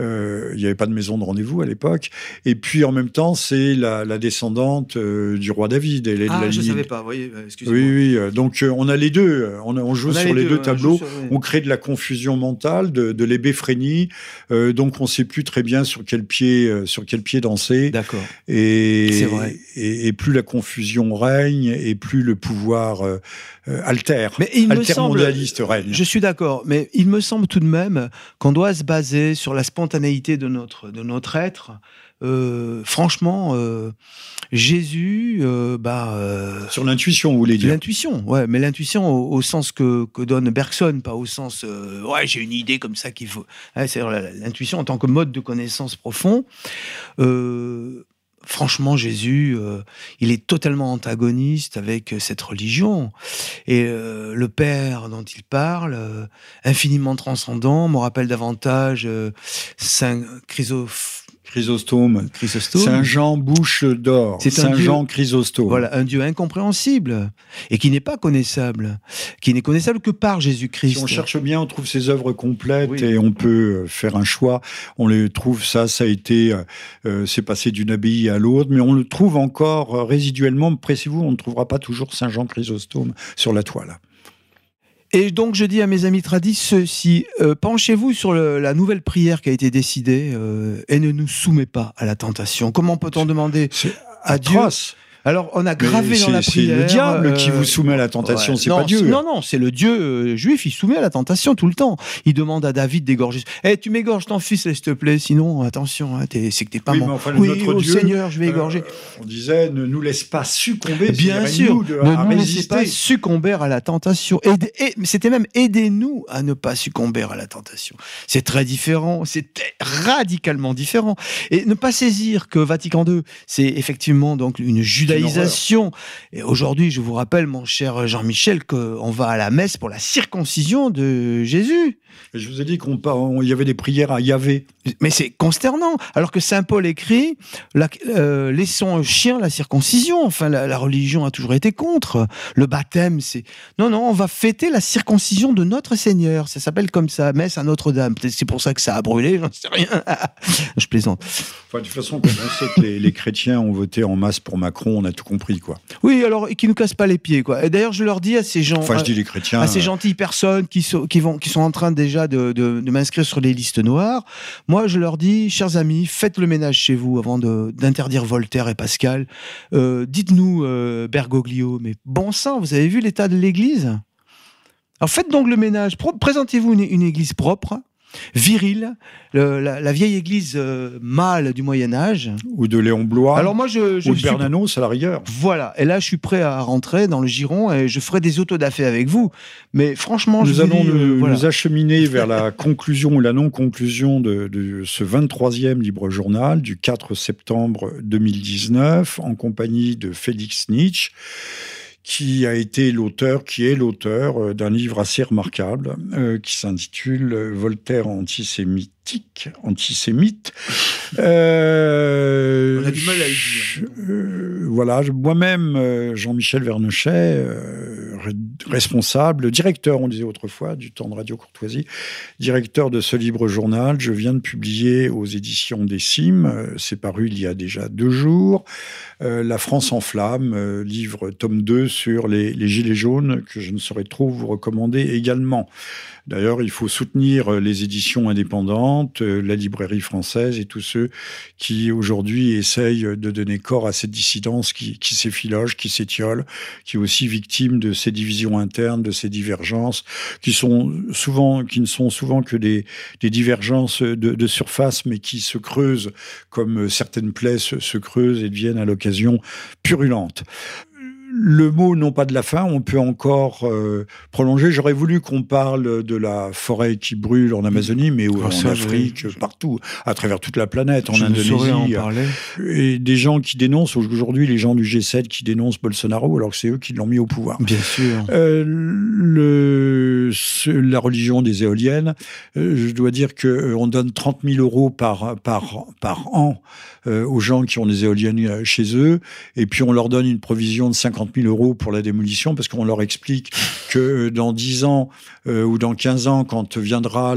Euh, il n'y avait pas de maison de rendez-vous à l'époque. Et puis en même temps, c'est la, la descendante du roi David. Elle est de Ah, la je lignée- savais pas, euh, excusez-moi. Oui, oui. Donc on a les deux. On, joue On sur les deux, tableaux. On crée de la confusion mentale, de, de l'ébéphrénie. Donc on ne sait plus très bien sur quel pied, sur quel pied danser. D'accord. Et, C'est vrai. Et, et plus la confusion règne, et plus le pouvoir euh, euh, altère, Mais il me semble, altermondialiste règne. je suis d'accord, mais il me semble tout de même qu'on doit se baser sur la spontanéité de notre, de notre être. Euh, franchement, euh, Jésus, euh, bah, euh, Sur l'intuition, vous voulez dire L'intuition, ouais, mais l'intuition au, au sens que, que donne Bergson, pas au sens euh, ouais j'ai une idée comme ça qu'il faut. Ouais, c'est l'intuition en tant que mode de connaissance profond. Euh, franchement, Jésus, euh, il est totalement antagoniste avec cette religion. Et euh, le Père dont il parle, euh, infiniment transcendant, me rappelle davantage Saint Chrysophe Chrysostome. Saint Jean bouche d'or. C'est Saint Jean Chrysostome. Voilà, un Dieu incompréhensible et qui n'est pas connaissable, qui n'est connaissable que par Jésus-Christ. Si on cherche bien, on trouve ses œuvres complètes et on peut euh, faire un choix. On les trouve, ça, ça a été, euh, euh, c'est passé d'une abbaye à l'autre, mais on le trouve encore résiduellement. Pressez-vous, on ne trouvera pas toujours Saint Jean Chrysostome sur la toile. Et donc je dis à mes amis tradis ceci, euh, penchez-vous sur la nouvelle prière qui a été décidée euh, et ne nous soumet pas à la tentation. Comment peut-on demander à Dieu alors, on a gravé dans la prière. C'est le diable qui vous soumet à la tentation, c'est pas Dieu. Non, non, c'est le Dieu euh, juif, il soumet à la tentation tout le temps. Il demande à David d'égorger. Eh, tu m'égorges ton fils, s'il te plaît, sinon, attention, hein, c'est que t'es pas oui, mon. Enfin, oui, au Seigneur, je vais égorger. Euh, on disait, ne nous laisse pas succomber. Bien sûr, ne nous laissez pas succomber à la tentation. Et, c'était même aidez-nous à ne pas succomber à la tentation. C'est très différent, c'est radicalement différent. Et ne pas saisir que Vatican II, c'est effectivement donc une judaïsation et aujourd'hui, je vous rappelle, mon cher Jean-Michel, qu'on va à la messe pour la circoncision de Jésus. Je vous ai dit qu'il y avait des prières à Yahvé. Mais c'est consternant. Alors que Saint Paul écrit euh, Laissons chien la circoncision. Enfin, la, religion a toujours été contre. Le baptême, c'est. Non, non, on va fêter la circoncision de notre Seigneur. Ça s'appelle comme ça, messe à Notre-Dame. Peut-être c'est pour ça que ça a brûlé, j'en sais rien. je plaisante. de toute façon, quand on sait que les, chrétiens ont voté en masse pour Macron, on a tout compris, quoi. Oui, alors, qui nous cassent pas les pieds, quoi. Et d'ailleurs, je leur dis à ces gens. Enfin, je dis les chrétiens. À ces gentilles personnes qui sont, qui vont, qui sont en train déjà de, de, m'inscrire sur les listes noires. Moi, je leur dis, chers amis, faites le ménage chez vous avant d'interdire Voltaire et Pascal. Euh, dites-nous, euh, Bergoglio, mais bon sang, vous avez vu l'état de l'Église? Alors faites donc le ménage. Présentez-vous une église propre viril, la, vieille église euh, mâle du Moyen Âge. Ou de Léon Blois. Alors moi, je, je ou de Bernanos, à la rigueur. Voilà. Et là, je suis prêt à rentrer dans le giron et je ferai des autodafés avec vous. Mais franchement, nous je allons nous, nous, acheminer vers la conclusion ou la non-conclusion de, de, ce 23e libre journal du 4 septembre 2019 en compagnie de Félix Nietzsche qui a été l'auteur, qui est l'auteur euh, d'un livre assez remarquable euh, qui s'intitule Voltaire antisémite antisémite. Euh, On a du mal à le dire. Euh, voilà, moi-même, euh, Jean-Michel Vernochet, responsable, directeur, on disait autrefois, du temps de Radio Courtoisie, directeur de ce libre journal. Je viens de publier aux éditions des Cimes, c'est paru il y a déjà deux jours, La France en flammes, livre tome 2 sur les, Gilets jaunes, que je ne saurais trop vous recommander également. D'ailleurs, il faut soutenir euh, les éditions indépendantes, euh, la librairie française et tous ceux qui aujourd'hui essayent de donner corps à cette dissidence qui, qui s'effiloge, qui s'étiole, qui est aussi victime de ces divisions internes, de ces divergences, qui ne sont souvent que des, divergences de, de, surface, mais qui se creusent comme certaines plaies se, se creusent et deviennent à l'occasion purulentes le mot non pas de la fin, on peut encore euh, prolonger. J'aurais voulu qu'on parle de la forêt qui brûle en Amazonie, mais ah, en Afrique, partout, à travers toute la planète, en Indonésie. Et des gens qui dénoncent, aujourd'hui les gens du G7 qui dénoncent Bolsonaro, alors que c'est eux qui l'ont mis au pouvoir. Bien sûr. Euh, le, la religion des éoliennes, euh, je dois dire qu'on donne 30 000 euros par, par, par an aux gens qui ont des éoliennes chez eux, et puis on leur donne une provision de 50 000 euros pour la démolition parce qu'on leur explique que dans 10 ans euh, ou dans 15 ans, quand viendra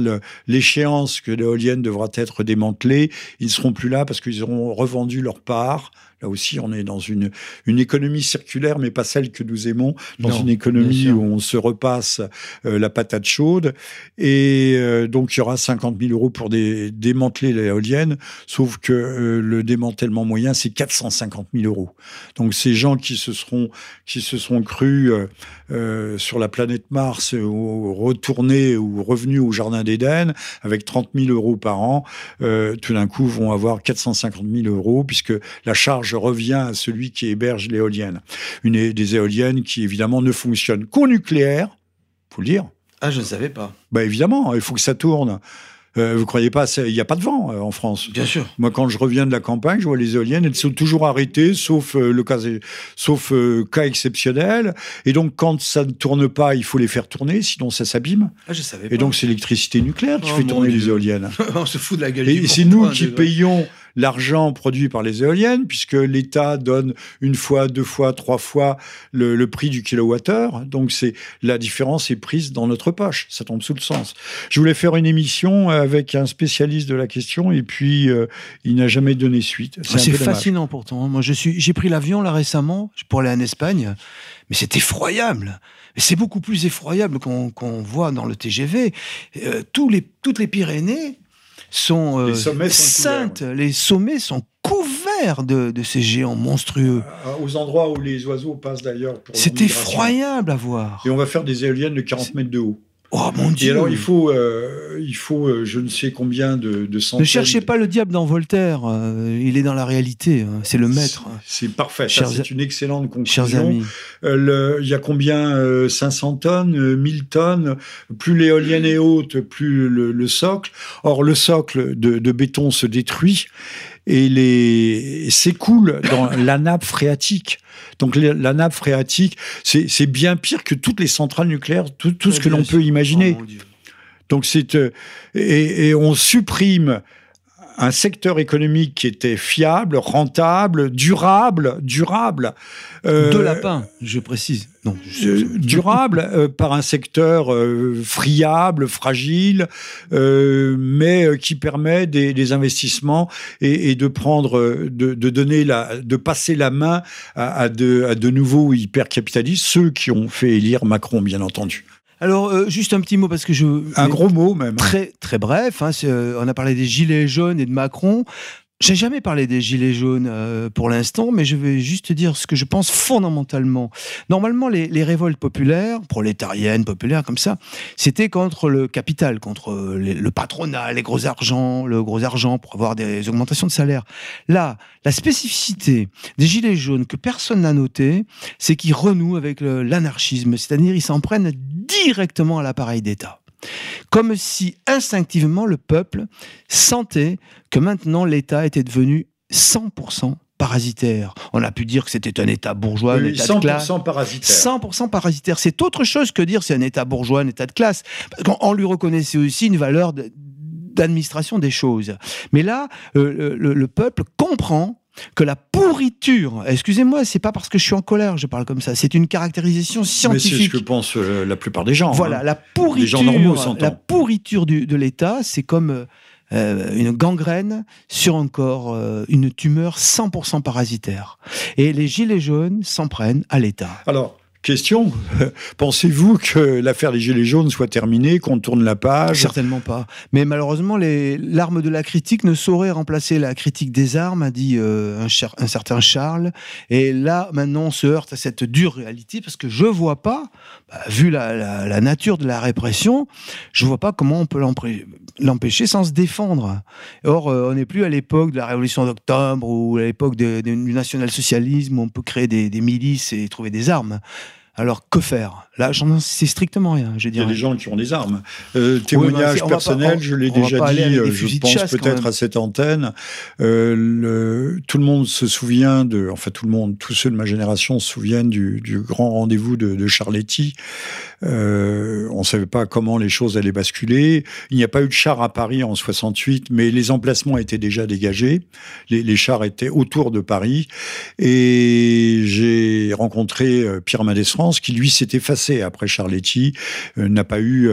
l'échéance que l'éolienne devra être démantelée, ils ne seront plus là parce qu'ils auront revendu leur part Là aussi, on est dans une, une économie circulaire, mais pas celle que nous aimons, dans une économie où on se repasse euh, la patate chaude. Et euh, donc, il y aura 50 000 euros pour démanteler l'éolienne, sauf que euh, le démantèlement moyen, c'est 450 000 euros. Donc, ces gens qui se seront, qui se sont crus sur la planète Mars, ou retournés ou revenus au Jardin d'Éden, avec 30 000 euros par an, tout d'un coup, vont avoir 450 000 euros, puisque la charge je reviens à celui qui héberge l'éolienne. Une des éoliennes qui, évidemment, ne fonctionne qu'au nucléaire, faut le dire. Ah, je ne savais pas. Bah évidemment, il faut que ça tourne. Euh, vous croyez pas Il n'y a pas de vent euh, en France. Bien sûr. Moi, quand je reviens de la campagne, je vois les éoliennes, elles sont toujours arrêtées, sauf euh, le cas, sauf cas exceptionnel. Et donc, quand ça ne tourne pas, il faut les faire tourner, sinon ça s'abîme. Ah, je savais Et donc, c'est l'électricité nucléaire qui Oh, fait tourner les éoliennes. On se fout de la gueule. Et c'est nous qui payons l'argent produit par les éoliennes, puisque l'État donne une fois, deux fois, trois fois le, le prix du kilowattheure. Donc c'est la différence est prise dans notre poche. Ça tombe sous le sens. Je voulais faire une émission avec un spécialiste de la question, et puis euh, il n'a jamais donné suite. Ah, C'est dommage. fascinant pourtant. Moi, je suis, j'ai pris l'avion là récemment pour aller en Espagne, mais c'est effroyable. C'est beaucoup plus effroyable qu'on voit dans le TGV. Euh, tous les, toutes les Pyrénées sont euh, Les sommets sont saintes. Les sommets sont couverts de, de ces géants monstrueux. Euh, Aux endroits où les oiseaux passent d'ailleurs. C'est effroyable à voir. Et on va faire des éoliennes de 40 mètres de haut. Oh mon Et Dieu. alors il faut, euh, il faut, euh, je ne sais combien de, de centaines. Ne cherchez pas le diable dans Voltaire. euh, il est dans la réalité. hein. C'est le maître. C'est parfait. Chers- C'est une excellente Chers conclusion. amis. Euh, le- Il y a combien euh, 500 tonnes, euh, 1000 tonnes? Plus l'éolienne est haute, plus le, le socle. Or, le socle de, de béton se détruit et s'écoule dans la nappe phréatique. Donc la, nappe phréatique, c'est bien pire que toutes les centrales nucléaires, tout, tout ce que l'on peut imaginer. Oh. Donc c'est euh, et, et on supprime un secteur économique qui était fiable, rentable, durable, durable. euh, Deux lapins, je précise. Non, je- euh, durable euh, par un secteur euh, friable, fragile, mais qui permet des, des investissements et, et de prendre, de, de donner la, de passer la main à, à de, à de nouveaux hypercapitalistes, ceux qui ont fait élire Macron, bien entendu. Alors, euh, juste un petit mot parce que je. Un gros mot même. Très, très bref. hein, euh, on a parlé des gilets jaunes et de Macron. J'ai jamais parlé des gilets jaunes euh, pour l'instant, mais je vais juste dire ce que je pense fondamentalement. Normalement, les, les révoltes populaires, prolétariennes, populaires, comme ça, c'était contre le capital, contre euh, les- le patronat, les gros argent, le gros argent pour avoir des augmentations de salaire. Là, la spécificité des gilets jaunes que personne n'a noté, c'est qu'ils renouent avec l'anarchisme, c'est-à-dire ils s'en prennent directement à l'appareil d'État. Comme si instinctivement le peuple sentait que maintenant l'État était devenu 100% parasitaire. On a pu dire que c'était un État bourgeois, un Oui, État de classe. 100% parasitaire. 100% parasitaire. C'est autre chose que dire c'est un État bourgeois, un État de classe. On lui reconnaissait aussi une valeur d'administration des choses. Mais là, euh, le peuple comprend que la pourriture, excusez-moi, c'est pas parce que je suis en colère je parle comme ça, c'est une caractérisation Mais c'est ce scientifique. que pensent euh, la plupart des gens. Voilà, hein. la pourriture, gens normaux, la pourriture du- de l'État, c'est comme euh, une gangrène sur un corps, euh, une tumeur 100% parasitaire. Et les gilets jaunes s'en prennent à l'État. Alors, pensez-vous que l'affaire des Gilets jaunes soit terminée, qu'on tourne la page? Certainement pas. Mais malheureusement, l'arme de la critique ne saurait remplacer la critique des armes, a dit euh, un, certain Charles. Et là, maintenant, on se heurte à cette dure réalité parce que je vois pas, bah, vu la, nature de la répression, je vois pas comment on peut l'empêcher sans se défendre. Or, euh, on n'est plus à l'époque de la Révolution d'octobre ou à l'époque du national-socialisme où on peut créer des milices et trouver des armes. Alors, que faire? Là, j'en sais strictement rien, je Il y a des gens qui ont des armes. Euh, témoignage pas- personnel, on- je l'ai déjà dit, euh, je pense peut-être à cette antenne. Euh, le- tout le monde se souvient de, enfin tout le monde, tous ceux de ma génération se souviennent du, du grand rendez-vous de, de Charletti. Euh, on ne savait pas comment les choses allaient basculer. Il n'y a pas eu de chars à Paris en 68, mais les emplacements étaient déjà dégagés. Les, chars étaient autour de Paris. Et j'ai rencontré euh, Pierre Mendès France, qui lui s'est effacé après Charletti, euh, n'a pas eu,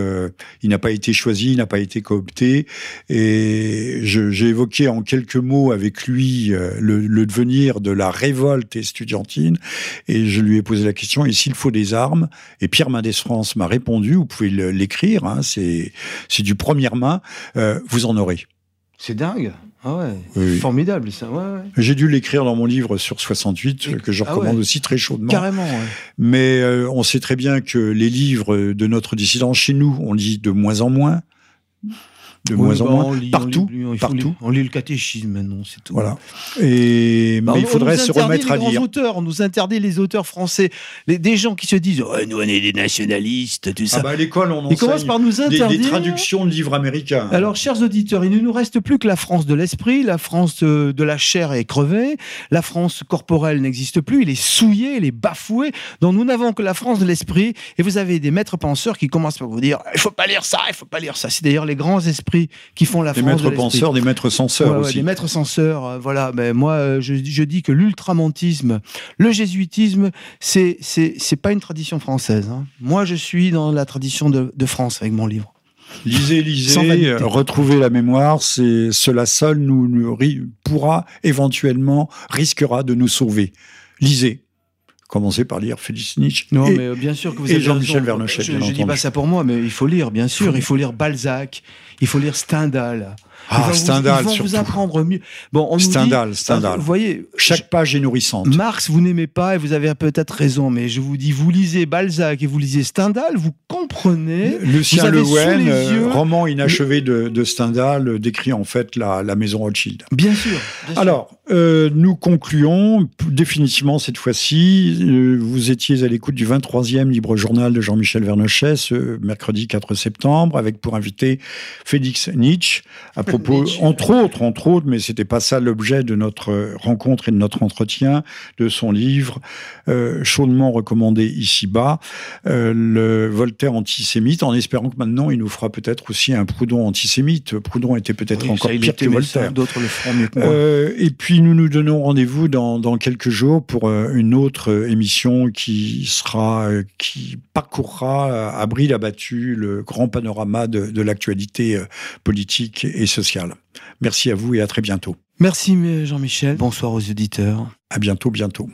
il n'a pas été choisi, il n'a pas été coopté. Et j'ai évoqué en quelques mots avec lui le, le devenir de la révolte estudiantine. Et je lui ai posé la question, et s'il faut des armes? Et Pierre Mendès France m'a répondu, vous pouvez l'écrire, hein, c'est du première main, euh, vous en aurez. C'est dingue. Ah ouais. Oui, oui. Formidable, ça. Ouais, ouais. J'ai dû l'écrire dans mon livre sur 68, Et- que je ah recommande ouais. aussi très chaudement. Carrément. Mais euh, on sait très bien que les livres de notre dissidence chez nous, on lit de moins en moins. De Oui, moins en bah, moins, on lit- on partout, lit- partout. On lit le catéchisme maintenant, c'est tout. Voilà. Et, Bah, mais il faudrait se remettre les à lire. auteurs, on nous interdit les auteurs français. Les- des gens qui se disent Ouais, Nous, on est des nationalistes, tout ça. Ah bah, à l'école, on Ils commencent par nous des, interdire. des traductions de livres américains. Alors, chers auditeurs, il ne nous reste plus que la France de l'esprit, la France euh, de la chair est crevée, la France corporelle n'existe plus, il est souillé, il est bafoué, donc nous n'avons que la France de l'esprit, et vous avez des maîtres penseurs qui commencent par vous dire il faut pas lire ça, il faut pas lire ça. C'est d'ailleurs les grands esprits qui font la des France maîtres de penseurs, des maîtres censeurs Ouais, ouais, aussi. des maîtres censeurs, euh, voilà. Mais moi, euh, je, je dis que l'ultramontisme, le jésuitisme, c'est c'est c'est pas une tradition française. hein. Moi, je suis dans la tradition de, de France avec mon livre. Lisez, lisez, euh, retrouvez la mémoire, c'est cela seul nous, pourra éventuellement risquera de nous sauver. Lisez. Commencez par lire Félix Nietzsche. Non, et mais euh, bien sûr que vous et avez Jean-Michel. Vernochet, Je, je dis pas ça pour moi, mais il faut lire, bien sûr. Il faut lire Balzac, il faut lire Stendhal. Ils ah, vont vous- Stendhal ils vont vous apprendre mieux. Bon, on nous Stendhal, dit, Stendhal. Vous voyez, Chaque page est nourrissante. Marx, vous n'aimez pas et vous avez peut-être raison, mais je vous dis, vous lisez Balzac et vous lisez Stendhal, vous comprenez. Lucien vous avez Le sous Gouen, les euh, roman inachevé de, de Stendhal, euh, décrit en fait la, la maison Rothschild. Bien sûr. bien sûr. Alors, euh, nous concluons définitivement cette fois-ci. Euh, vous étiez à l'écoute du 23e Libre Journal de Jean-Michel Vernochet ce mercredi 4 septembre, avec pour invité Félix Nietzsche, à propos, Nietzsche. entre autres, entre autres, mais c'était pas ça l'objet de notre rencontre et de notre entretien, de son livre euh, chaudement recommandé ici-bas, euh, le Voltaire antisémite, en espérant que maintenant il nous fera peut-être aussi un Proudhon antisémite. Proudhon était peut-être Oui, encore pire était, que Voltaire. D'autres le feront mieux que moi. Euh, et puis nous nous donnons rendez-vous dans, dans quelques jours pour une autre émission qui sera, euh, qui parcourra euh, à brille abattu le grand panorama de, de l'actualité euh, politique et sociale. Merci à vous et à très bientôt. Merci Jean-Michel. Bonsoir aux auditeurs. À bientôt, bientôt.